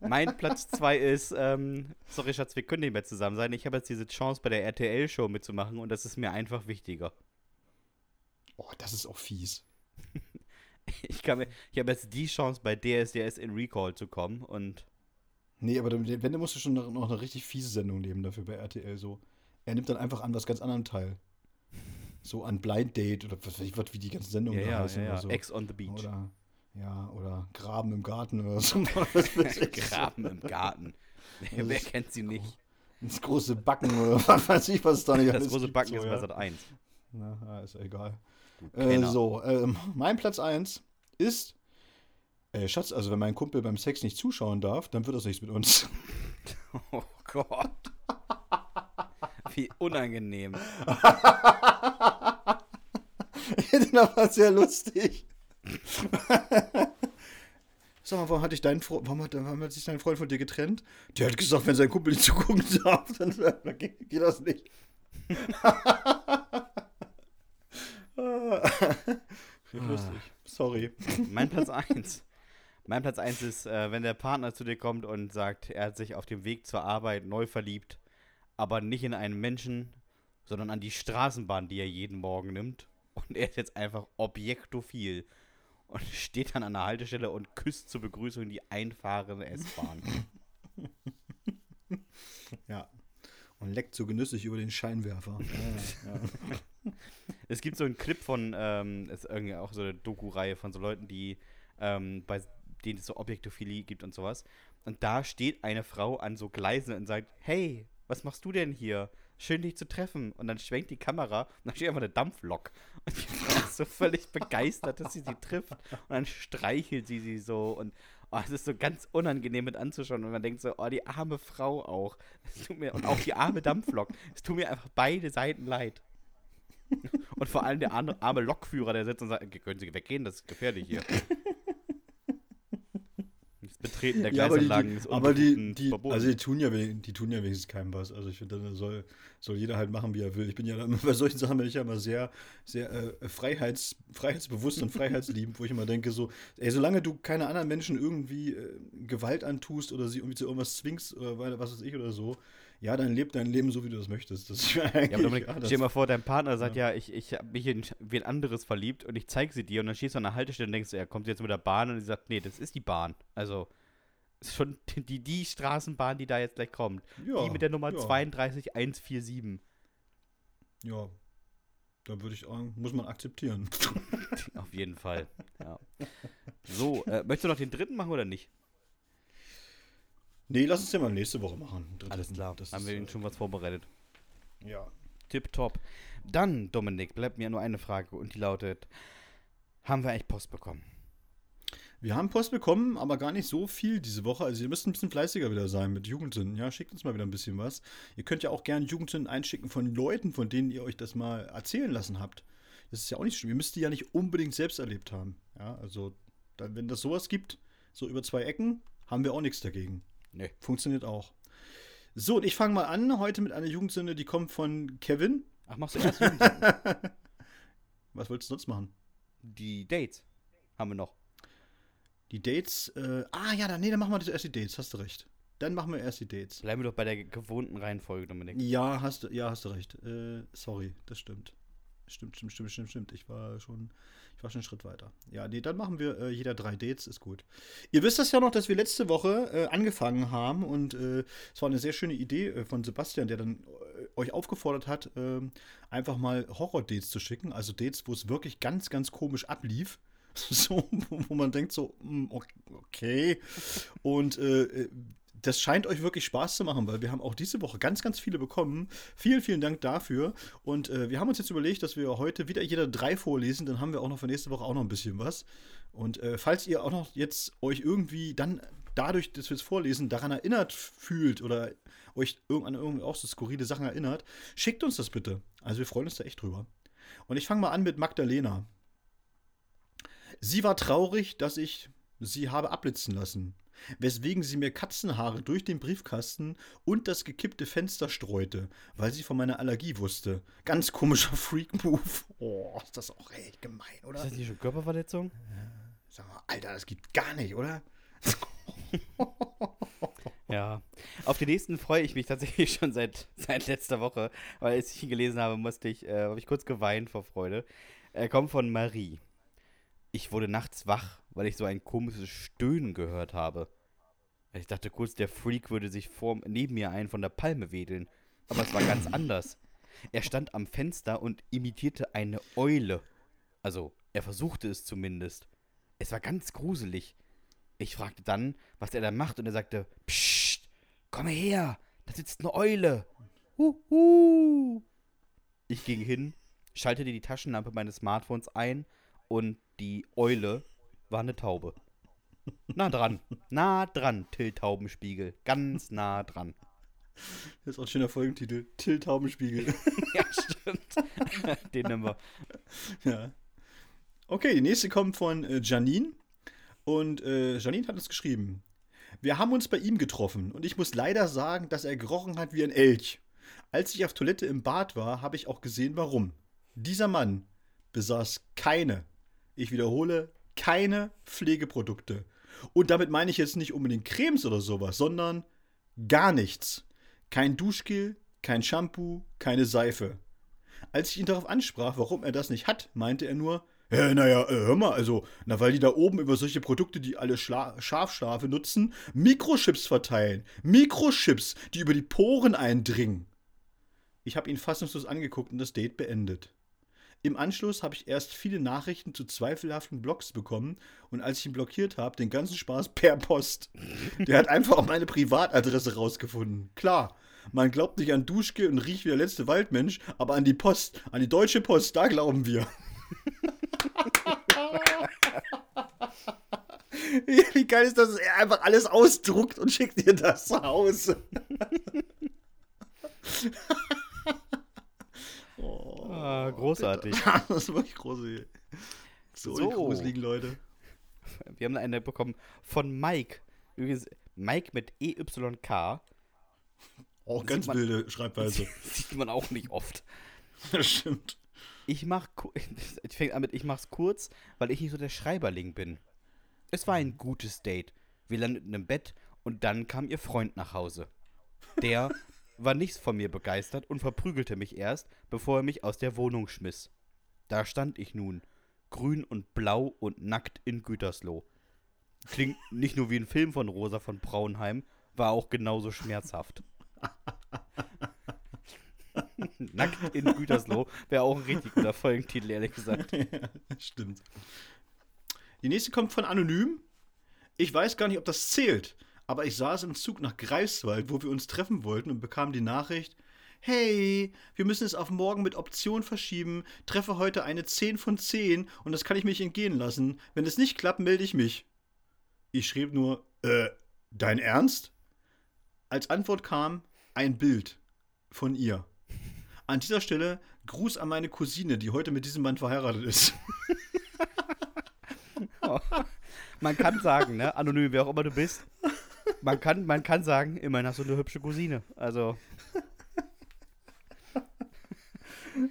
mein Platz 2 ist, ähm, sorry Schatz, wir können nicht mehr zusammen sein. Ich habe jetzt diese Chance bei der RTL-Show mitzumachen und das ist mir einfach wichtiger. Oh, das ist auch fies. Ich, kann mir- ich habe jetzt die Chance, bei DSDS in Recall zu kommen und Nee, aber dann- wenn, dann musst du schon noch noch eine richtig fiese Sendung nehmen dafür bei RTL so. Er nimmt dann einfach an was ganz anderem teil. So an Blind Date oder was weiß ich, was, wie die ganzen Sendungen ja, da ja, heißen ja, oder so. Ex on the Beach. Oder, ja, oder Graben im Garten oder so. Graben im Garten. Wer, wer kennt sie nicht? Das große Backen oder was weiß ich, was es da nicht Das große gibt, Backen so, ist bei Sat 1. Na, ist ja egal. Äh, so, ähm, mein Platz 1 ist, äh, Schatz, also wenn mein Kumpel beim Sex nicht zuschauen darf, dann wird das nichts mit uns. Oh Gott. Wie unangenehm. Ich finde ihn aber sehr lustig. Sag mal, warum hat, dich dein Fre warum, hat, warum hat sich dein Freund von dir getrennt? Der hat gesagt, wenn sein Kumpel nicht zugucken darf, dann, dann geht, geht das nicht. lustig. Sorry. Mein Platz 1. Mein Platz 1 ist, äh, wenn der Partner zu dir kommt und sagt, er hat sich auf dem Weg zur Arbeit neu verliebt, aber nicht in einen Menschen, sondern an die Straßenbahn, die er jeden Morgen nimmt. Und er ist jetzt einfach objektophil und steht dann an der Haltestelle und küsst zur Begrüßung die einfahrende S-Bahn. Ja. Und leckt so genüsslich über den Scheinwerfer. Ja, ja. Es gibt so einen Clip von, ähm, ist irgendwie auch so eine Doku-Reihe von so Leuten, die, ähm, bei, denen es so Objektophilie gibt und sowas. Und da steht eine Frau an so Gleisen und sagt, hey, was machst du denn hier? Schön, dich zu treffen. Und dann schwenkt die Kamera und dann steht einfach eine Dampflok. Und die Frau ist so völlig begeistert, dass sie sie trifft. Und dann streichelt sie sie so. Und oh, es ist so ganz unangenehm mit anzuschauen. Und man denkt so, oh, die arme Frau auch. Es tut mir, und auch die arme Dampflok. Es tut mir einfach beide Seiten leid. Und vor allem der arme, arme Lokführer, der sitzt und sagt, können Sie weggehen, das ist gefährlich hier. Betreten der Ja, aber die, Gleisanlagen die, ist aber die, die verboten. also die tun ja, wen- die tun ja wenigstens keinem was. Also ich finde, da soll, soll jeder halt machen, wie er will. Ich bin ja dann, bei solchen Sachen bin ich ja immer sehr, sehr äh, freiheits, freiheitsbewusst und freiheitsliebend, wo ich immer denke, so, ey, solange du keine anderen Menschen irgendwie äh, Gewalt antust oder sie irgendwie zu irgendwas zwingst oder weil- was weiß ich oder so, ja, dann leb dein Leben so, wie du das möchtest. Das ist Ja, aber Dominik, ja, stell dir mal vor, dein Partner sagt, ja, ich, ich habe mich in wen anderes verliebt und ich zeige sie dir und dann stehst du an der Haltestelle und denkst, er kommt jetzt mit der Bahn und sie sagt, nee, das ist die Bahn. Also, ist schon die, die Straßenbahn, die da jetzt gleich kommt. ja, die mit der Nummer ja, 32147. Ja, da würde ich sagen, muss man akzeptieren. Auf jeden Fall. Ja. So, äh, möchtest du noch den dritten machen oder nicht? Nee, lass uns den mal nächste Woche machen. Alles klar, Das haben wir äh, Ihnen schon was vorbereitet. Ja. Tipptopp. Dann, Dominik, bleibt mir nur eine Frage und die lautet: Haben wir eigentlich Post bekommen? Wir haben Post bekommen, aber gar nicht so viel diese Woche. Also ihr müsst ein bisschen fleißiger wieder sein mit Jugendsünden. Ja, schickt uns mal wieder ein bisschen was. Ihr könnt ja auch gerne Jugendsünden einschicken von Leuten, von denen ihr euch das mal erzählen lassen habt. Das ist ja auch nicht schlimm. Ihr müsst die ja nicht unbedingt selbst erlebt haben. Ja, also dann, wenn das sowas gibt, so über zwei Ecken, haben wir auch nichts dagegen. Nee. Funktioniert auch. So, und ich fange mal an heute mit einer Jugendsünde, die kommt von Kevin. Ach, machst du erst? Was wolltest du sonst machen? Die Dates haben wir noch. Die Dates. Äh, ah ja, dann, nee, dann machen wir erst die Dates, hast du recht. Dann machen wir erst die Dates. Bleiben wir doch bei der gewohnten Reihenfolge, Dominik. Ja, hast du, ja, hast du recht. Äh, sorry, das stimmt. Stimmt, stimmt, stimmt, stimmt, stimmt. Ich war schon, ich war schon einen Schritt weiter. Ja, nee, dann machen wir äh, jeder drei Dates, ist gut. Ihr wisst das ja noch, dass wir letzte Woche äh, angefangen haben und äh, es war eine sehr schöne Idee äh, von Sebastian, der dann äh, euch aufgefordert hat, ähm, einfach mal Horror-Dates zu schicken. Also Dates, wo es wirklich ganz, ganz komisch ablief. So, wo man denkt so, mm, okay. Und äh, das scheint euch wirklich Spaß zu machen, weil wir haben auch diese Woche ganz, ganz viele bekommen. Vielen, vielen Dank dafür. Und äh, wir haben uns jetzt überlegt, dass wir heute wieder jeder drei vorlesen. Dann haben wir auch noch für nächste Woche auch noch ein bisschen was. Und äh, falls ihr auch noch jetzt euch irgendwie dann dadurch, dass wir es vorlesen, daran erinnert fühlt oder euch an irgendwie auch so skurrile Sachen erinnert, schickt uns das bitte. Also wir freuen uns da echt drüber. Und ich fange mal an mit Magdalena. Sie war traurig, dass ich sie habe abblitzen lassen, weswegen sie mir Katzenhaare durch den Briefkasten und das gekippte Fenster streute, weil sie von meiner Allergie wusste. Ganz komischer Freak-Move. Oh, ist das auch echt gemein, oder? Ist das nicht schon Körperverletzung? Sag mal, Alter, das geht gar nicht, oder? Ja. Auf den nächsten freue ich mich tatsächlich schon seit, seit letzter Woche, weil als ich ihn gelesen habe, musste ich, äh, habe ich kurz geweint vor Freude. Er kommt von Marie. Ich wurde nachts wach, weil ich so ein komisches Stöhnen gehört habe. Ich dachte kurz, der Freak würde sich vor, neben mir einen von der Palme wedeln. Aber es war ganz anders. Er stand am Fenster und imitierte eine Eule. Also, er versuchte es zumindest. Es war ganz gruselig. Ich fragte dann, was er da macht, und er sagte: Psst, komm her, da sitzt eine Eule. Huhu. Ich ging hin, schaltete die Taschenlampe meines Smartphones ein und die Eule war eine Taube. Nah dran, nah dran, Till Taubenspiegel. Ganz nah dran. Das ist auch ein schöner Folgentitel. Till Taubenspiegel. Ja, stimmt. Den nehmen wir. ja. Okay, die nächste kommt von äh, Janine. Und äh, Janine hat uns geschrieben. Wir haben uns bei ihm getroffen und ich muss leider sagen, dass er gerochen hat wie ein Elch. Als ich auf Toilette im Bad war, habe ich auch gesehen, warum. Dieser Mann besaß keine, ich wiederhole, keine Pflegeprodukte. Und damit meine ich jetzt nicht unbedingt Cremes oder sowas, sondern gar nichts. Kein Duschgel, kein Shampoo, keine Seife. Als ich ihn darauf ansprach, warum er das nicht hat, meinte er nur, ja, naja, äh, hör mal, also, na, weil die da oben über solche Produkte, die alle Schla Schafschafe nutzen, Mikrochips verteilen. Mikrochips, die über die Poren eindringen. Ich habe ihn fassungslos angeguckt und das Date beendet. Im Anschluss habe ich erst viele Nachrichten zu zweifelhaften Blogs bekommen und als ich ihn blockiert habe, den ganzen Spaß per Post. Der hat einfach auch meine Privatadresse rausgefunden. Klar, man glaubt nicht an Duschke und riecht wie der letzte Waldmensch, aber an die Post, an die Deutsche Post, da glauben wir. Wie geil ist das, dass er einfach alles ausdruckt und schickt dir das zu Hause. ah, großartig. das ist wirklich großartig. So, so. gruseligen Leute. Wir haben eine bekommen von Mike. Übrigens, Mike mit EYK. Auch ganz man, wilde Schreibweise. Sieht man auch nicht oft. Das stimmt. Ich mach, ich fängt an mit, ich mach's kurz, weil ich nicht so der Schreiberling bin. Es war ein gutes Date. Wir landeten im Bett und dann kam ihr Freund nach Hause. Der war nicht von mir begeistert und verprügelte mich erst, bevor er mich aus der Wohnung schmiss. Da stand ich nun, grün und blau und nackt in Gütersloh. Klingt nicht nur wie ein Film von Rosa von Braunheim, war auch genauso schmerzhaft. nackt in Gütersloh wäre auch ein richtig guter Folgentitel, ehrlich gesagt. Ja, stimmt. Die nächste kommt von Anonym. Ich weiß gar nicht, ob das zählt, aber ich saß im Zug nach Greifswald, wo wir uns treffen wollten und bekam die Nachricht, hey, wir müssen es auf morgen mit Option verschieben, treffe heute eine 10 von 10 und das kann ich mich entgehen lassen. Wenn es nicht klappt, melde ich mich. Ich schrieb nur, äh, dein Ernst? Als Antwort kam ein Bild von ihr. An dieser Stelle Gruß an meine Cousine, die heute mit diesem Mann verheiratet ist. Man kann sagen, ne, anonym, wer auch immer du bist, man kann, man kann sagen, immerhin hast du eine hübsche Cousine. Also.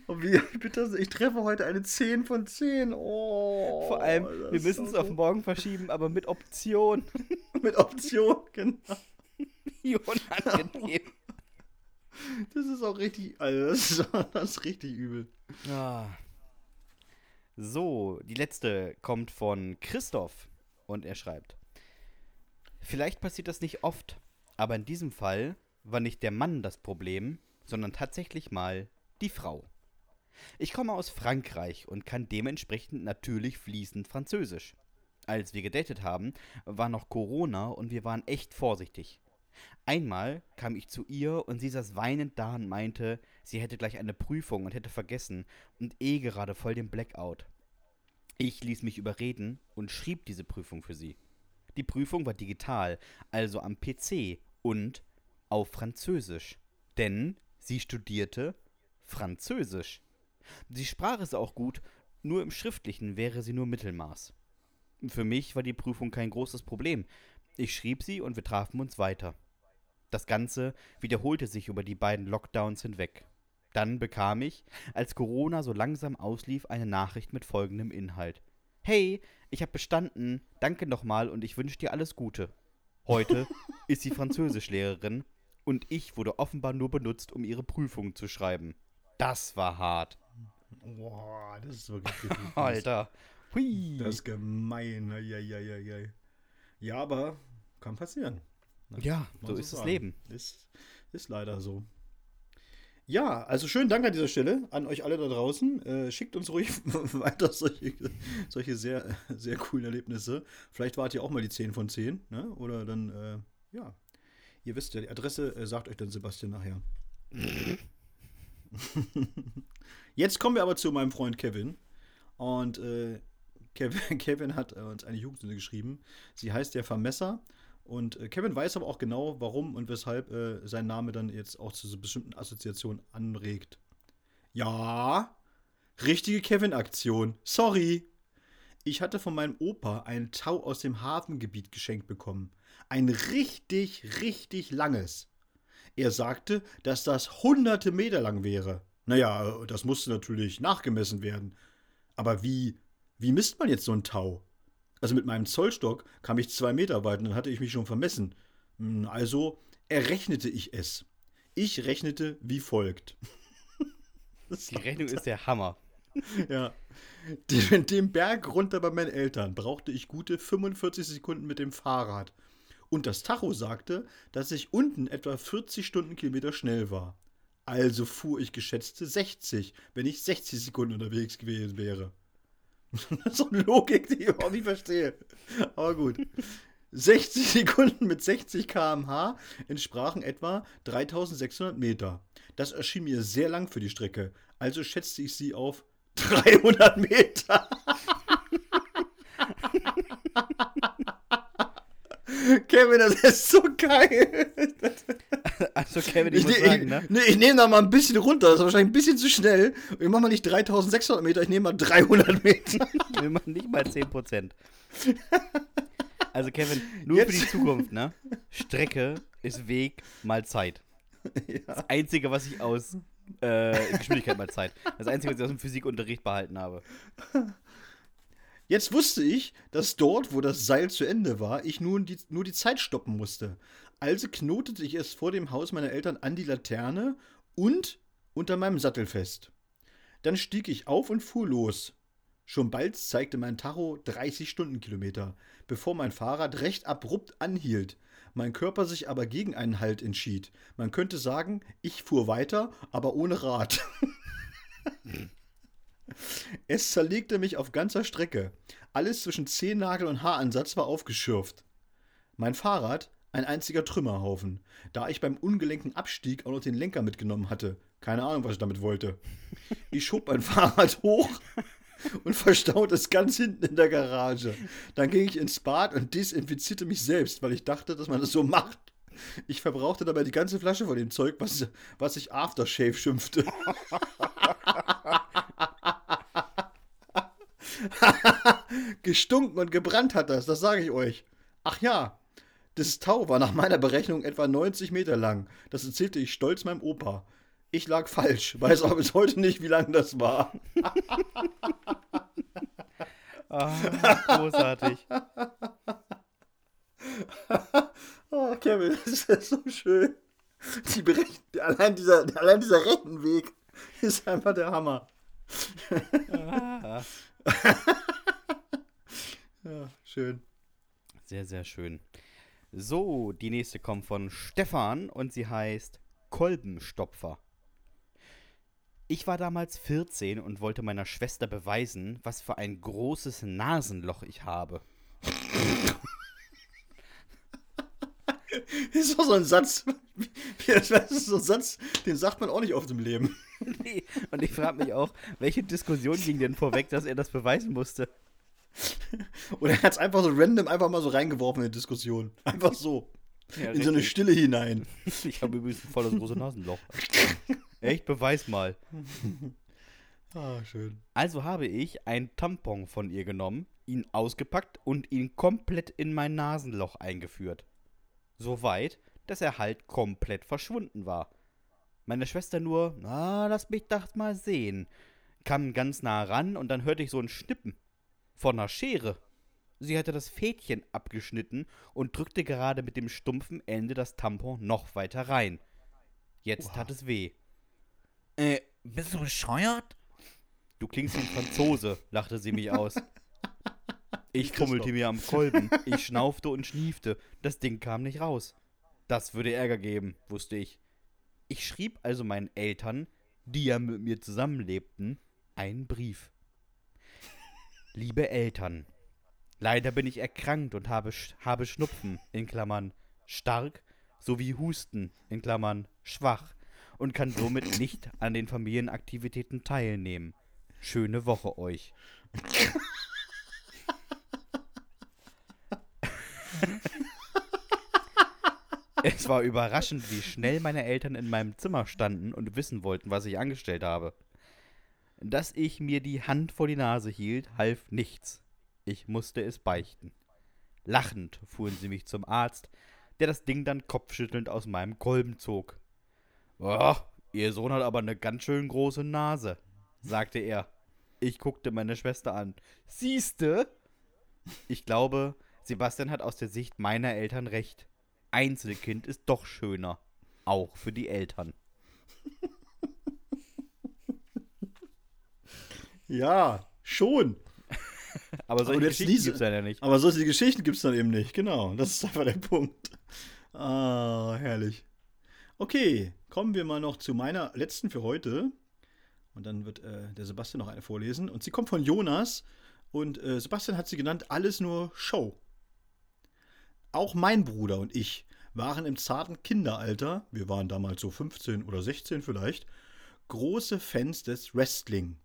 Oh, wie, bitte, ich treffe heute eine 10 von 10. Oh, Vor allem, wir müssen es so auf morgen verschieben, aber mit Option. mit Option, genau. Wie unangenehm. Das ist auch richtig, also das ist, das ist richtig übel. Ah. So, die letzte kommt von Christoph und er schreibt: Vielleicht passiert das nicht oft, aber in diesem Fall war nicht der Mann das Problem, sondern tatsächlich mal die Frau. Ich komme aus Frankreich und kann dementsprechend natürlich fließend Französisch. Als wir gedatet haben, war noch Corona und wir waren echt vorsichtig. Einmal kam ich zu ihr und sie saß weinend da und meinte, sie hätte gleich eine Prüfung und hätte vergessen und eh gerade voll den Blackout. Ich ließ mich überreden und schrieb diese Prüfung für sie. Die Prüfung war digital, also am PC und auf Französisch. Denn sie studierte Französisch. Sie sprach es auch gut, nur im Schriftlichen wäre sie nur Mittelmaß. Für mich war die Prüfung kein großes Problem. Ich schrieb sie und wir trafen uns weiter. Das Ganze wiederholte sich über die beiden Lockdowns hinweg. Dann bekam ich, als Corona so langsam auslief, eine Nachricht mit folgendem Inhalt. Hey, ich habe bestanden, danke nochmal und ich wünsche dir alles Gute. Heute ist sie Französischlehrerin und ich wurde offenbar nur benutzt, um ihre Prüfung zu schreiben. Das war hart. Boah, das ist wirklich Alter. Hui. Das ist gemein. Ja, ja, ja, ja. ja, aber kann passieren. Ne? Ja, so ist das Leben. Ist, ist leider so. Ja, also schönen Dank an dieser Stelle an euch alle da draußen. Äh, schickt uns ruhig weiter solche, solche sehr, sehr coolen Erlebnisse. Vielleicht wart ihr auch mal die 10 von 10, ne? Oder dann, äh, ja. Ihr wisst ja, die Adresse äh, sagt euch dann Sebastian nachher. Jetzt kommen wir aber zu meinem Freund Kevin. Und äh, Kevin, Kevin hat uns eine Jugendsünde geschrieben. Sie heißt der Vermesser. Und äh, Kevin weiß aber auch genau, warum und weshalb äh, sein Name dann jetzt auch zu so bestimmten Assoziationen anregt. Ja, richtige Kevin-Aktion. Sorry. Ich hatte von meinem Opa einen Tau aus dem Hafengebiet geschenkt bekommen. Ein richtig, richtig langes. Er sagte, dass das hunderte Meter lang wäre. Naja, das musste natürlich nachgemessen werden. Aber wie, wie misst man jetzt so ein Tau? Also mit meinem Zollstock kam ich zwei Meter weit und dann hatte ich mich schon vermessen. Hm, also errechnete ich es. Ich rechnete wie folgt. Die Rechnung ist der Hammer. Ja. Den, den Berg runter bei meinen Eltern brauchte ich gute 45 Sekunden mit dem Fahrrad. Und das Tacho sagte, dass ich unten etwa 40 Stundenkilometer schnell war. Also fuhr ich geschätzte 60, wenn ich 60 Sekunden unterwegs gewesen wäre. so eine Logik, die ich überhaupt nicht verstehe. Aber gut. 60 Sekunden mit 60 km/h entsprachen etwa 3600 Meter. Das erschien mir sehr lang für die Strecke, also schätzte ich sie auf 300 Meter. Kevin, das ist so geil. Also, Kevin, ich, Ich, muss ich, sagen, ne? nee, ich nehme da mal ein bisschen runter. Das ist wahrscheinlich ein bisschen zu schnell. Ich mache mal nicht 3600 Meter, ich nehme mal 300 Meter. Wir machen nicht mal 10%. Also, Kevin, nur Jetzt- für die Zukunft, ne? Strecke ist Weg mal Zeit. ja. Das Einzige, was ich aus äh, Geschwindigkeit mal Zeit. Das Einzige, was ich aus dem Physikunterricht behalten habe. Jetzt wusste ich, dass dort, wo das Seil zu Ende war, ich nun die, nur die Zeit stoppen musste. Also knotete ich es vor dem Haus meiner Eltern an die Laterne und unter meinem Sattel fest. Dann stieg ich auf und fuhr los. Schon bald zeigte mein Tacho 30 Stundenkilometer, bevor mein Fahrrad recht abrupt anhielt. Mein Körper sich aber gegen einen Halt entschied. Man könnte sagen, ich fuhr weiter, aber ohne Rad. Es zerlegte mich auf ganzer Strecke. Alles zwischen Zehennagel und Haaransatz war aufgeschürft. Mein Fahrrad ein einziger Trümmerhaufen, da ich beim ungelenken Abstieg auch noch den Lenker mitgenommen hatte. Keine Ahnung, was ich damit wollte. Ich schob mein Fahrrad hoch und verstaute es ganz hinten in der Garage. Dann ging ich ins Bad und desinfizierte mich selbst, weil ich dachte, dass man das so macht. Ich verbrauchte dabei die ganze Flasche von dem Zeug, was, was sich Aftershave schimpfte. Gestunken und gebrannt hat das, das sage ich euch. Ach ja, das Tau war nach meiner Berechnung etwa 90 Meter lang. Das erzählte ich stolz meinem Opa. Ich lag falsch, weiß aber bis heute nicht, wie lang das war. Ah, großartig. Oh, Kevin, das ist so schön. Die Berechn allein, dieser, allein dieser Rechenweg ist einfach der Hammer. Ah. Ja, schön. Sehr, sehr schön. So, die nächste kommt von Stefan und sie heißt Kolbenstopfer. Ich war damals 14 und wollte meiner Schwester beweisen, was für ein großes Nasenloch ich habe. Das ist doch so ein Satz. Das ist so ein Satz, den sagt man auch nicht oft im Leben. Nee, und ich frage mich auch, welche Diskussion ging denn vorweg, dass er das beweisen musste? Oder er hat es einfach so random einfach mal so reingeworfen in die Diskussion. Einfach so. Ja, in so eine richtig. Stille hinein. Ich habe übrigens voll das große Nasenloch. Echt, beweis mal. Ah, schön. Also habe ich einen Tampon von ihr genommen, ihn ausgepackt und ihn komplett in mein Nasenloch eingeführt. So weit, dass er halt komplett verschwunden war. Meine Schwester nur, na, lass mich das mal sehen, kam ganz nah ran und dann hörte ich so ein Schnippen von einer Schere. Sie hatte das Fädchen abgeschnitten und drückte gerade mit dem stumpfen Ende das Tampon noch weiter rein. Jetzt tat es weh. Äh, bist du bescheuert? Du klingst wie ein Franzose, lachte sie mich aus. Ich fummelte mir am Kolben, ich schnaufte und schniefte. Das Ding kam nicht raus. Das würde Ärger geben, wusste ich. Ich schrieb also meinen Eltern, die ja mit mir zusammenlebten, einen Brief. Liebe Eltern, leider bin ich erkrankt und habe, habe Schnupfen, in Klammern stark, sowie Husten, in Klammern schwach, und kann somit nicht an den Familienaktivitäten teilnehmen. Schöne Woche euch. Es war überraschend, wie schnell meine Eltern in meinem Zimmer standen und wissen wollten, was ich angestellt habe. Dass ich mir die Hand vor die Nase hielt, half nichts. Ich musste es beichten. Lachend fuhren sie mich zum Arzt, der das Ding dann kopfschüttelnd aus meinem Kolben zog. Oh, ihr Sohn hat aber eine ganz schön große Nase, sagte er. Ich guckte meine Schwester an. Siehste? Ich glaube, Sebastian hat aus der Sicht meiner Eltern recht. Einzelkind ist doch schöner. Auch für die Eltern. Ja, schon. Aber solche jetzt Geschichten diese- gibt's ja nicht. Aber solche Geschichten gibt es dann eben nicht. Genau, das ist einfach der Punkt. Ah, herrlich. Okay, kommen wir mal noch zu meiner letzten für heute. Und dann wird äh, der Sebastian noch eine vorlesen. Und sie kommt von Jonas. Und äh, Sebastian hat sie genannt, alles nur Show. Auch mein Bruder und ich waren im zarten Kinderalter, wir waren damals so 15 oder 16 vielleicht, große Fans des Wrestling.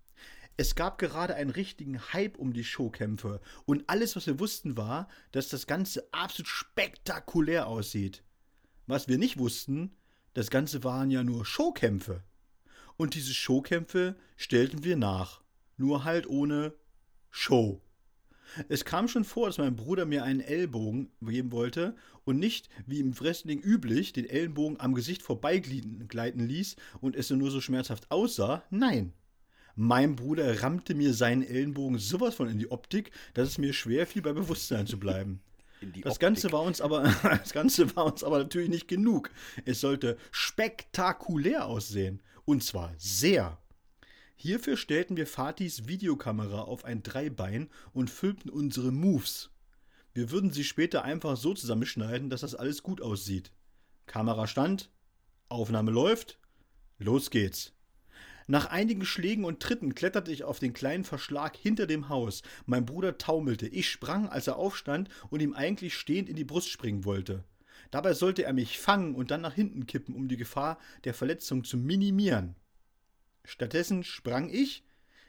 Es gab gerade einen richtigen Hype um die Showkämpfe und alles, was wir wussten, war, dass das Ganze absolut spektakulär aussieht. Was wir nicht wussten, das Ganze waren ja nur Showkämpfe. Und diese Showkämpfe stellten wir nach. Nur halt ohne Show. Es kam schon vor, dass mein Bruder mir einen Ellbogen geben wollte und nicht, wie im Wrestling üblich, den Ellenbogen am Gesicht vorbeigleiten ließ und es nur so schmerzhaft aussah. Nein. Mein Bruder rammte mir seinen Ellenbogen sowas von in die Optik, dass es mir schwer fiel, bei Bewusstsein zu bleiben. Das Ganze war uns aber, das Ganze war uns aber natürlich nicht genug. Es sollte spektakulär aussehen. Und zwar sehr. Hierfür stellten wir Fatis Videokamera auf ein Dreibein und filmten unsere Moves. Wir würden sie später einfach so zusammenschneiden, dass das alles gut aussieht. Kamera stand, Aufnahme läuft, los geht's. Nach einigen Schlägen und Tritten kletterte ich auf den kleinen Verschlag hinter dem Haus. Mein Bruder taumelte. Ich sprang, als er aufstand und ihm eigentlich stehend in die Brust springen wollte. Dabei sollte er mich fangen und dann nach hinten kippen, um die Gefahr der Verletzung zu minimieren. Stattdessen sprang ich,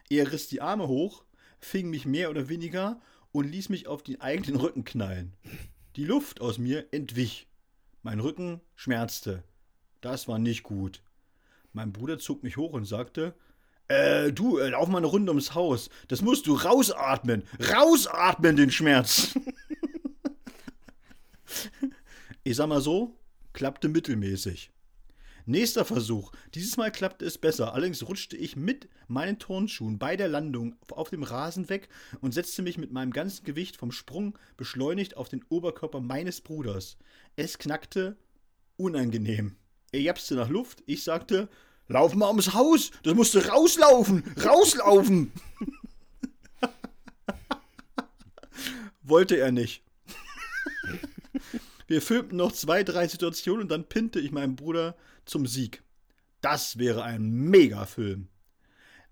er riss die Arme hoch, fing mich mehr oder weniger und ließ mich auf den eigenen Rücken knallen. Die Luft aus mir entwich. Mein Rücken schmerzte. Das war nicht gut. Mein Bruder zog mich hoch und sagte, äh, du, äh, lauf mal eine Runde ums Haus. Das musst du rausatmen. Rausatmen, den Schmerz. ich sag mal so, klappte mittelmäßig. Nächster Versuch. Dieses Mal klappte es besser. Allerdings rutschte ich mit meinen Turnschuhen bei der Landung auf dem Rasen weg und setzte mich mit meinem ganzen Gewicht vom Sprung beschleunigt auf den Oberkörper meines Bruders. Es knackte unangenehm. Er japste nach Luft. Ich sagte, lauf mal ums Haus. Das musst du rauslaufen. Rauslaufen. Wollte er nicht. Wir filmten noch zwei, drei Situationen und dann pinte ich meinen Bruder zum Sieg. Das wäre ein Megafilm.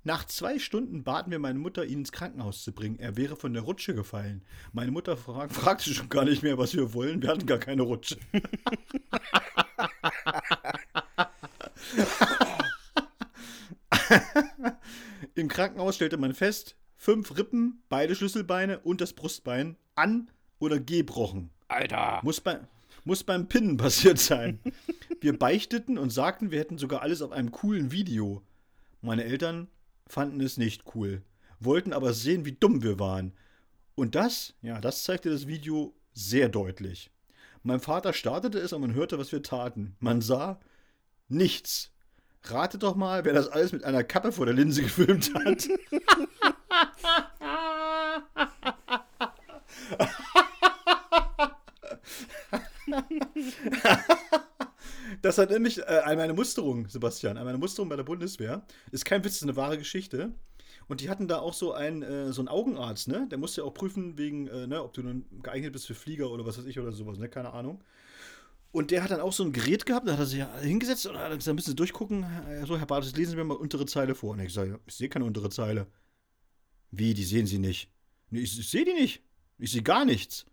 Nach zwei Stunden baten wir meine Mutter, ihn ins Krankenhaus zu bringen. Er wäre von der Rutsche gefallen. Meine Mutter frag, fragte schon gar nicht mehr, was wir wollen. Wir hatten gar keine Rutsche. Im Krankenhaus stellte man fest, fünf Rippen, beide Schlüsselbeine und das Brustbein an- oder gebrochen. Alter. Muss, bei, muss beim Pinnen passiert sein. Wir beichteten und sagten, wir hätten sogar alles auf einem coolen Video. Meine Eltern fanden es nicht cool, wollten aber sehen, wie dumm wir waren. Und das, ja, das zeigte das Video sehr deutlich. Mein Vater startete es und man hörte, was wir taten. Man sah nichts. Rate doch mal, wer das alles mit einer Kappe vor der Linse gefilmt hat. Das hat nämlich äh, an meine Musterung, Sebastian, an meine Musterung bei der Bundeswehr. Ist kein Witz, ist eine wahre Geschichte. Und die hatten da auch so einen, äh, so einen Augenarzt, ne? Der musste ja auch prüfen, wegen, äh, ne, ob du nun geeignet bist für Flieger oder was weiß ich oder sowas, ne? Keine Ahnung. Und der hat dann auch so ein Gerät gehabt, da hat er sich hingesetzt und hat gesagt, müssen Sie durchgucken. So, Herr Bartes, lesen Sie mir mal untere Zeile vor. Und ich sage, ich sehe keine untere Zeile. Wie, die sehen Sie nicht? Ich, ich sehe die nicht. Ich sehe gar nichts.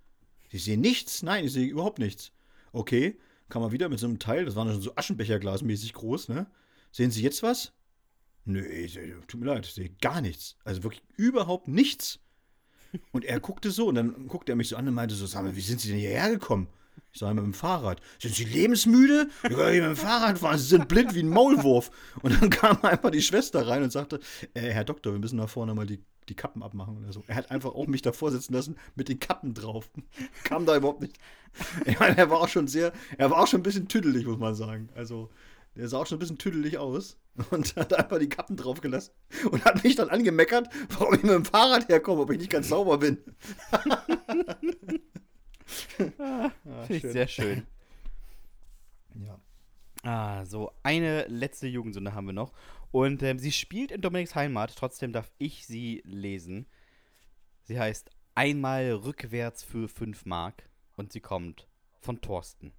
Sie sehen nichts? Nein, ich sehe überhaupt nichts. Okay, kam er wieder mit so einem Teil, das war so Aschenbecherglasmäßig groß, ne? Sehen Sie jetzt was? Ich, seh- tut mir leid, ich sehe gar nichts. Also wirklich überhaupt nichts. Und er guckte so und dann guckte er mich so an und meinte so, sag mal, wie sind Sie denn hierher gekommen? Ich sage, mit dem Fahrrad. Sind Sie lebensmüde? Ich kann nicht mit dem Fahrrad fahren, Sie sind blind wie ein Maulwurf. Und dann kam einfach die Schwester rein und sagte, äh, Herr Doktor, wir müssen da vorne mal die, die Kappen abmachen oder so. Er hat einfach auch mich davor sitzen lassen mit den Kappen drauf. Kam da überhaupt nicht. Ich meine, er war auch schon sehr, er war auch schon ein bisschen tüdelig, muss man sagen. Also, der sah auch schon ein bisschen tüdelig aus und hat einfach die Kappen drauf gelassen und hat mich dann angemeckert, warum ich mit dem Fahrrad herkomme, ob ich nicht ganz sauber bin. Ah, Finde ich sehr schön. Ja. Ah, so eine letzte Jugendsünde haben wir noch. Und ähm, sie spielt in Dominiks Heimat, trotzdem darf ich sie lesen. Sie heißt Einmal rückwärts für 5 Mark und sie kommt von Thorsten.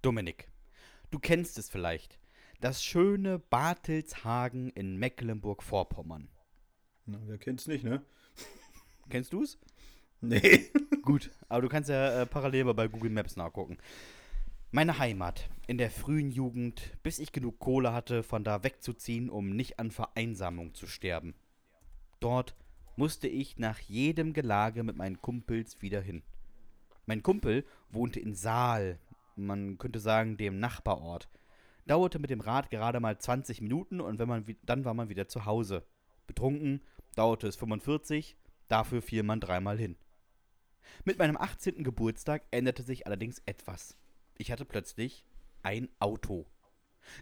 Dominik. Du kennst es vielleicht. Das schöne Bartelshagen in Mecklenburg-Vorpommern. Na, wer kennt's nicht, ne? Kennst du es? Nee. Gut, aber du kannst ja äh, parallel mal bei Google Maps nachgucken. Meine Heimat in der frühen Jugend, bis ich genug Kohle hatte, von da wegzuziehen, um nicht an Vereinsamung zu sterben. Dort musste ich nach jedem Gelage mit meinen Kumpels wieder hin. Mein Kumpel wohnte in Saal, man könnte sagen dem Nachbarort. Dauerte mit dem Rad gerade mal 20 Minuten und wenn man, dann war man wieder zu Hause. Betrunken dauerte es 45, dafür fiel man dreimal hin. Mit meinem 18. Geburtstag änderte sich allerdings etwas. Ich hatte plötzlich ein Auto.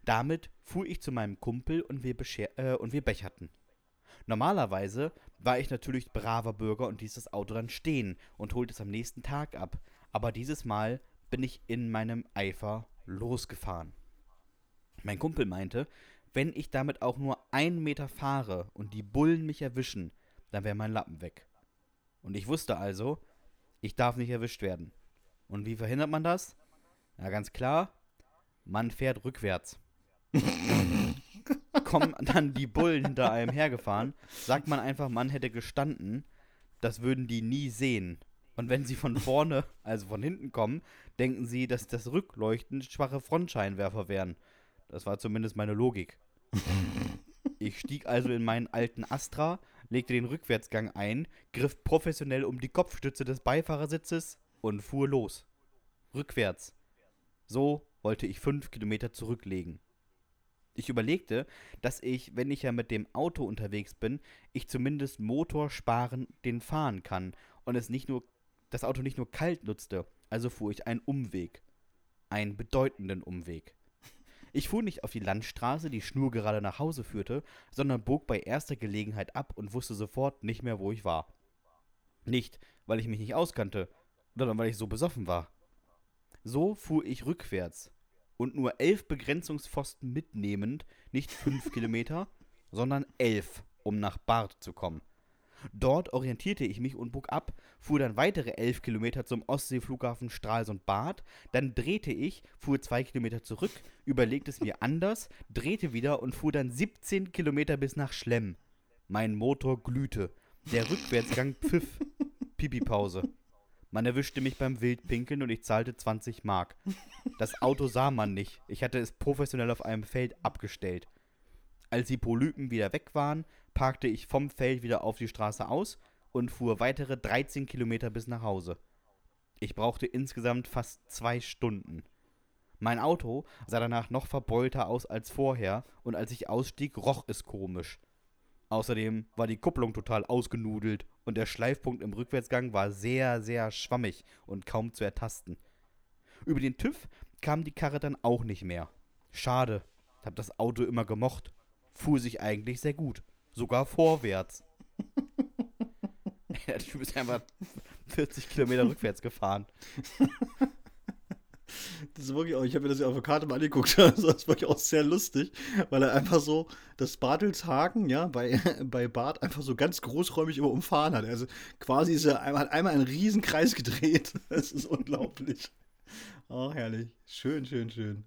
Damit fuhr ich zu meinem Kumpel und wir, äh, und wir becherten. Normalerweise war ich natürlich braver Bürger und ließ das Auto dann stehen und holte es am nächsten Tag ab. Aber dieses Mal bin ich in meinem Eifer losgefahren. Mein Kumpel meinte, wenn ich damit auch nur einen Meter fahre und die Bullen mich erwischen, dann wäre mein Lappen weg. Und ich wusste also, ich darf nicht erwischt werden. Und wie verhindert man das? Na ganz klar, man fährt rückwärts. Kommen dann die Bullen hinter einem hergefahren, sagt man einfach, man hätte gestanden, das würden die nie sehen. Und wenn sie von vorne, also von hinten kommen, denken sie, dass das Rückleuchten schwache Frontscheinwerfer wären. Das war zumindest meine Logik. Ich stieg also in meinen alten Astra, legte den Rückwärtsgang ein, griff professionell um die Kopfstütze des Beifahrersitzes und fuhr los. Rückwärts. So wollte ich fünf Kilometer zurücklegen. Ich überlegte, dass ich, wenn ich ja mit dem Auto unterwegs bin, ich zumindest motorsparen den fahren kann und es nicht nur das Auto nicht nur kalt nutzte, also fuhr ich einen Umweg. Einen bedeutenden Umweg. Ich fuhr nicht auf die Landstraße, die schnurgerade nach Hause führte, sondern bog bei erster Gelegenheit ab und wusste sofort nicht mehr, wo ich war. Nicht, weil ich mich nicht auskannte, sondern weil ich so besoffen war. So fuhr ich rückwärts und nur elf Begrenzungspfosten mitnehmend, nicht fünf Kilometer, sondern elf, um nach Barth zu kommen. Dort orientierte ich mich und bog ab, fuhr dann weitere elf Kilometer zum Ostseeflughafen Stralsund-Bad, dann drehte ich, fuhr zwei Kilometer zurück, überlegte es mir anders, drehte wieder und fuhr dann 17 Kilometer bis nach Schlemm. Mein Motor glühte. Der Rückwärtsgang pfiff. Pipi-Pause. Man erwischte mich beim Wildpinkeln und ich zahlte 20 Mark. Das Auto sah man nicht. Ich hatte es professionell auf einem Feld abgestellt. Als die Polypen wieder weg waren, parkte ich vom Feld wieder auf die Straße aus und fuhr weitere 13 Kilometer bis nach Hause. Ich brauchte insgesamt fast zwei Stunden. Mein Auto sah danach noch verbeulter aus als vorher und als ich ausstieg, roch es komisch. Außerdem war die Kupplung total ausgenudelt und der Schleifpunkt im Rückwärtsgang war sehr, sehr schwammig und kaum zu ertasten. Über den TÜV kam die Karre dann auch nicht mehr. Schade, hab das Auto immer gemocht. Fuhr sich eigentlich sehr gut. Sogar vorwärts. Der Typ ist einfach 40 Kilometer rückwärts gefahren. Das ist wirklich auch, ich habe mir das ja auf der Karte mal angeguckt, also das ist wirklich auch sehr lustig, weil er einfach so das Bartelshagen, ja, bei, bei Bart einfach so ganz großräumig immer umfahren hat. Also quasi ist er einmal, hat einmal einen riesen Kreis gedreht. Das ist unglaublich. Oh, herrlich. Schön, schön, schön.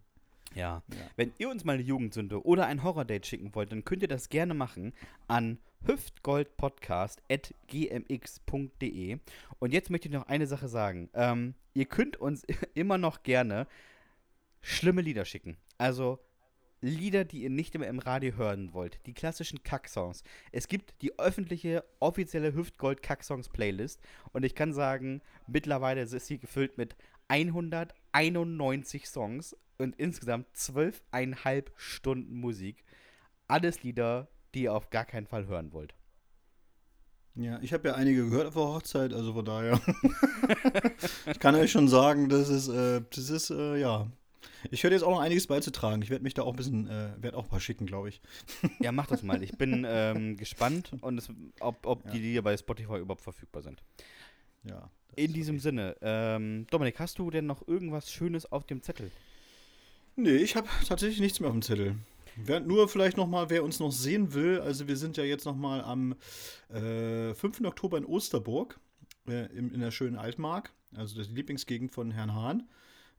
Ja. Wenn ihr uns mal eine Jugendsünde oder ein Horror-Date schicken wollt, dann könnt ihr das gerne machen an hüftgoldpodcast.gmx.de. Und jetzt möchte ich noch eine Sache sagen. Ähm, ihr könnt uns immer noch gerne schlimme Lieder schicken. Also Lieder, die ihr nicht immer im Radio hören wollt. Die klassischen Kacksongs. Es gibt die öffentliche, offizielle Hüftgold-Kacksongs-Playlist. Und ich kann sagen, mittlerweile ist sie gefüllt mit 191 Songs und insgesamt 12,5 Stunden Musik. Alles Lieder, die ihr auf gar keinen Fall hören wollt. Ja, ich habe ja einige gehört auf der Hochzeit, also von daher. ich kann euch schon sagen, das ist, äh, das ist, äh, ja. Ich werde jetzt auch noch einiges beizutragen. Ich werde mich da auch ein bisschen, äh, werde auch ein paar schicken, glaube ich. Ja, macht das mal. Ich bin ähm, gespannt, und es, ob, ob Ja. die Lieder bei Spotify überhaupt verfügbar sind. Ja. In diesem wirklich- Sinne, ähm, Dominik, hast du denn noch irgendwas Schönes auf dem Zettel? Nee, ich habe tatsächlich nichts mehr auf dem Zettel. Wer, nur vielleicht noch mal, wer uns noch sehen will, also wir sind ja jetzt noch mal am äh, 5. Oktober in Osterburg, äh, in, in der schönen Altmark, also die Lieblingsgegend von Herrn Hahn.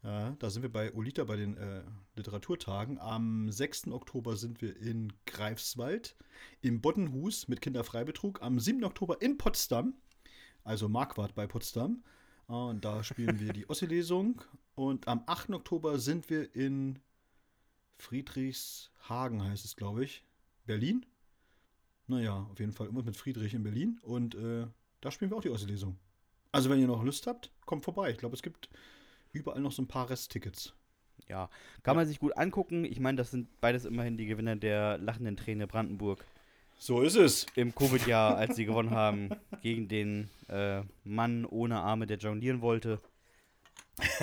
Ja, da sind wir bei Olita bei den äh, Literaturtagen. Am 6. Oktober sind wir in Greifswald, im Boddenhus mit Kinderfreibetrug. Am 7. Oktober in Potsdam, also Marquardt bei Potsdam. Äh, Und da spielen wir die Ossi-Lesung. Und am 8. Oktober sind wir in Friedrichshagen, heißt es, glaube ich. Berlin. Naja, auf jeden Fall irgendwas mit Friedrich in Berlin. Und äh, da spielen wir auch die Ossi-Lesung. Also, wenn ihr noch Lust habt, kommt vorbei. Ich glaube, es gibt überall noch so ein paar Resttickets. Ja, kann man sich gut angucken. Ich meine, das sind beides immerhin die Gewinner der lachenden Träne Brandenburg So ist es. im Covid-Jahr, als sie gewonnen haben gegen den äh, Mann ohne Arme, der jonglieren wollte.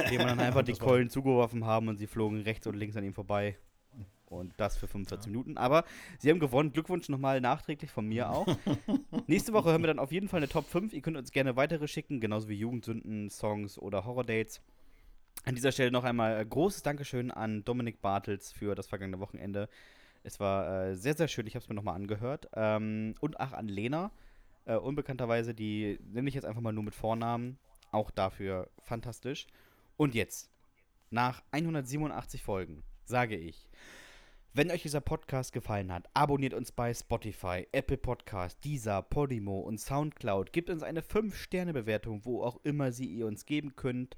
Dem man dann einfach die Keulen zugeworfen haben und sie flogen rechts und links an ihm vorbei. Und das für 45 Minuten. Aber sie haben gewonnen. Glückwunsch nochmal nachträglich von mir auch. Nächste Woche hören wir dann auf jeden Fall eine Top 5. Ihr könnt uns gerne weitere schicken, genauso wie Jugendsünden, Songs oder Horror-Dates. An dieser Stelle noch einmal äh, großes Dankeschön an Dominik Bartels für das vergangene Wochenende. Es war äh, sehr, sehr schön. Ich habe es mir nochmal angehört. Ähm, und auch an Lena. Äh, unbekannterweise, die nenne ich jetzt einfach mal nur mit Vornamen. Auch dafür fantastisch. Und jetzt, nach 187 Folgen, sage ich, wenn euch dieser Podcast gefallen hat, abonniert uns bei Spotify, Apple Podcast, Deezer, Podimo und Soundcloud. Gebt uns eine 5-Sterne-Bewertung, wo auch immer sie ihr uns geben könnt.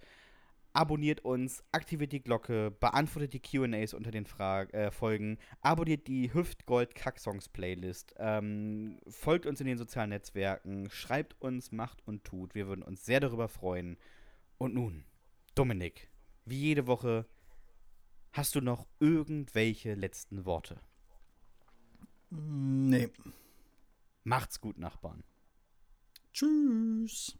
Abonniert uns, aktiviert die Glocke, beantwortet die QAs unter den Fra äh, Folgen, abonniert die Hüftgold-Kacksongs-Playlist, ähm, folgt uns in den sozialen Netzwerken, schreibt uns, macht und tut. Wir würden uns sehr darüber freuen. Und nun, Dominik, wie jede Woche, hast du noch irgendwelche letzten Worte? Nee. Macht's gut, Nachbarn. Tschüss.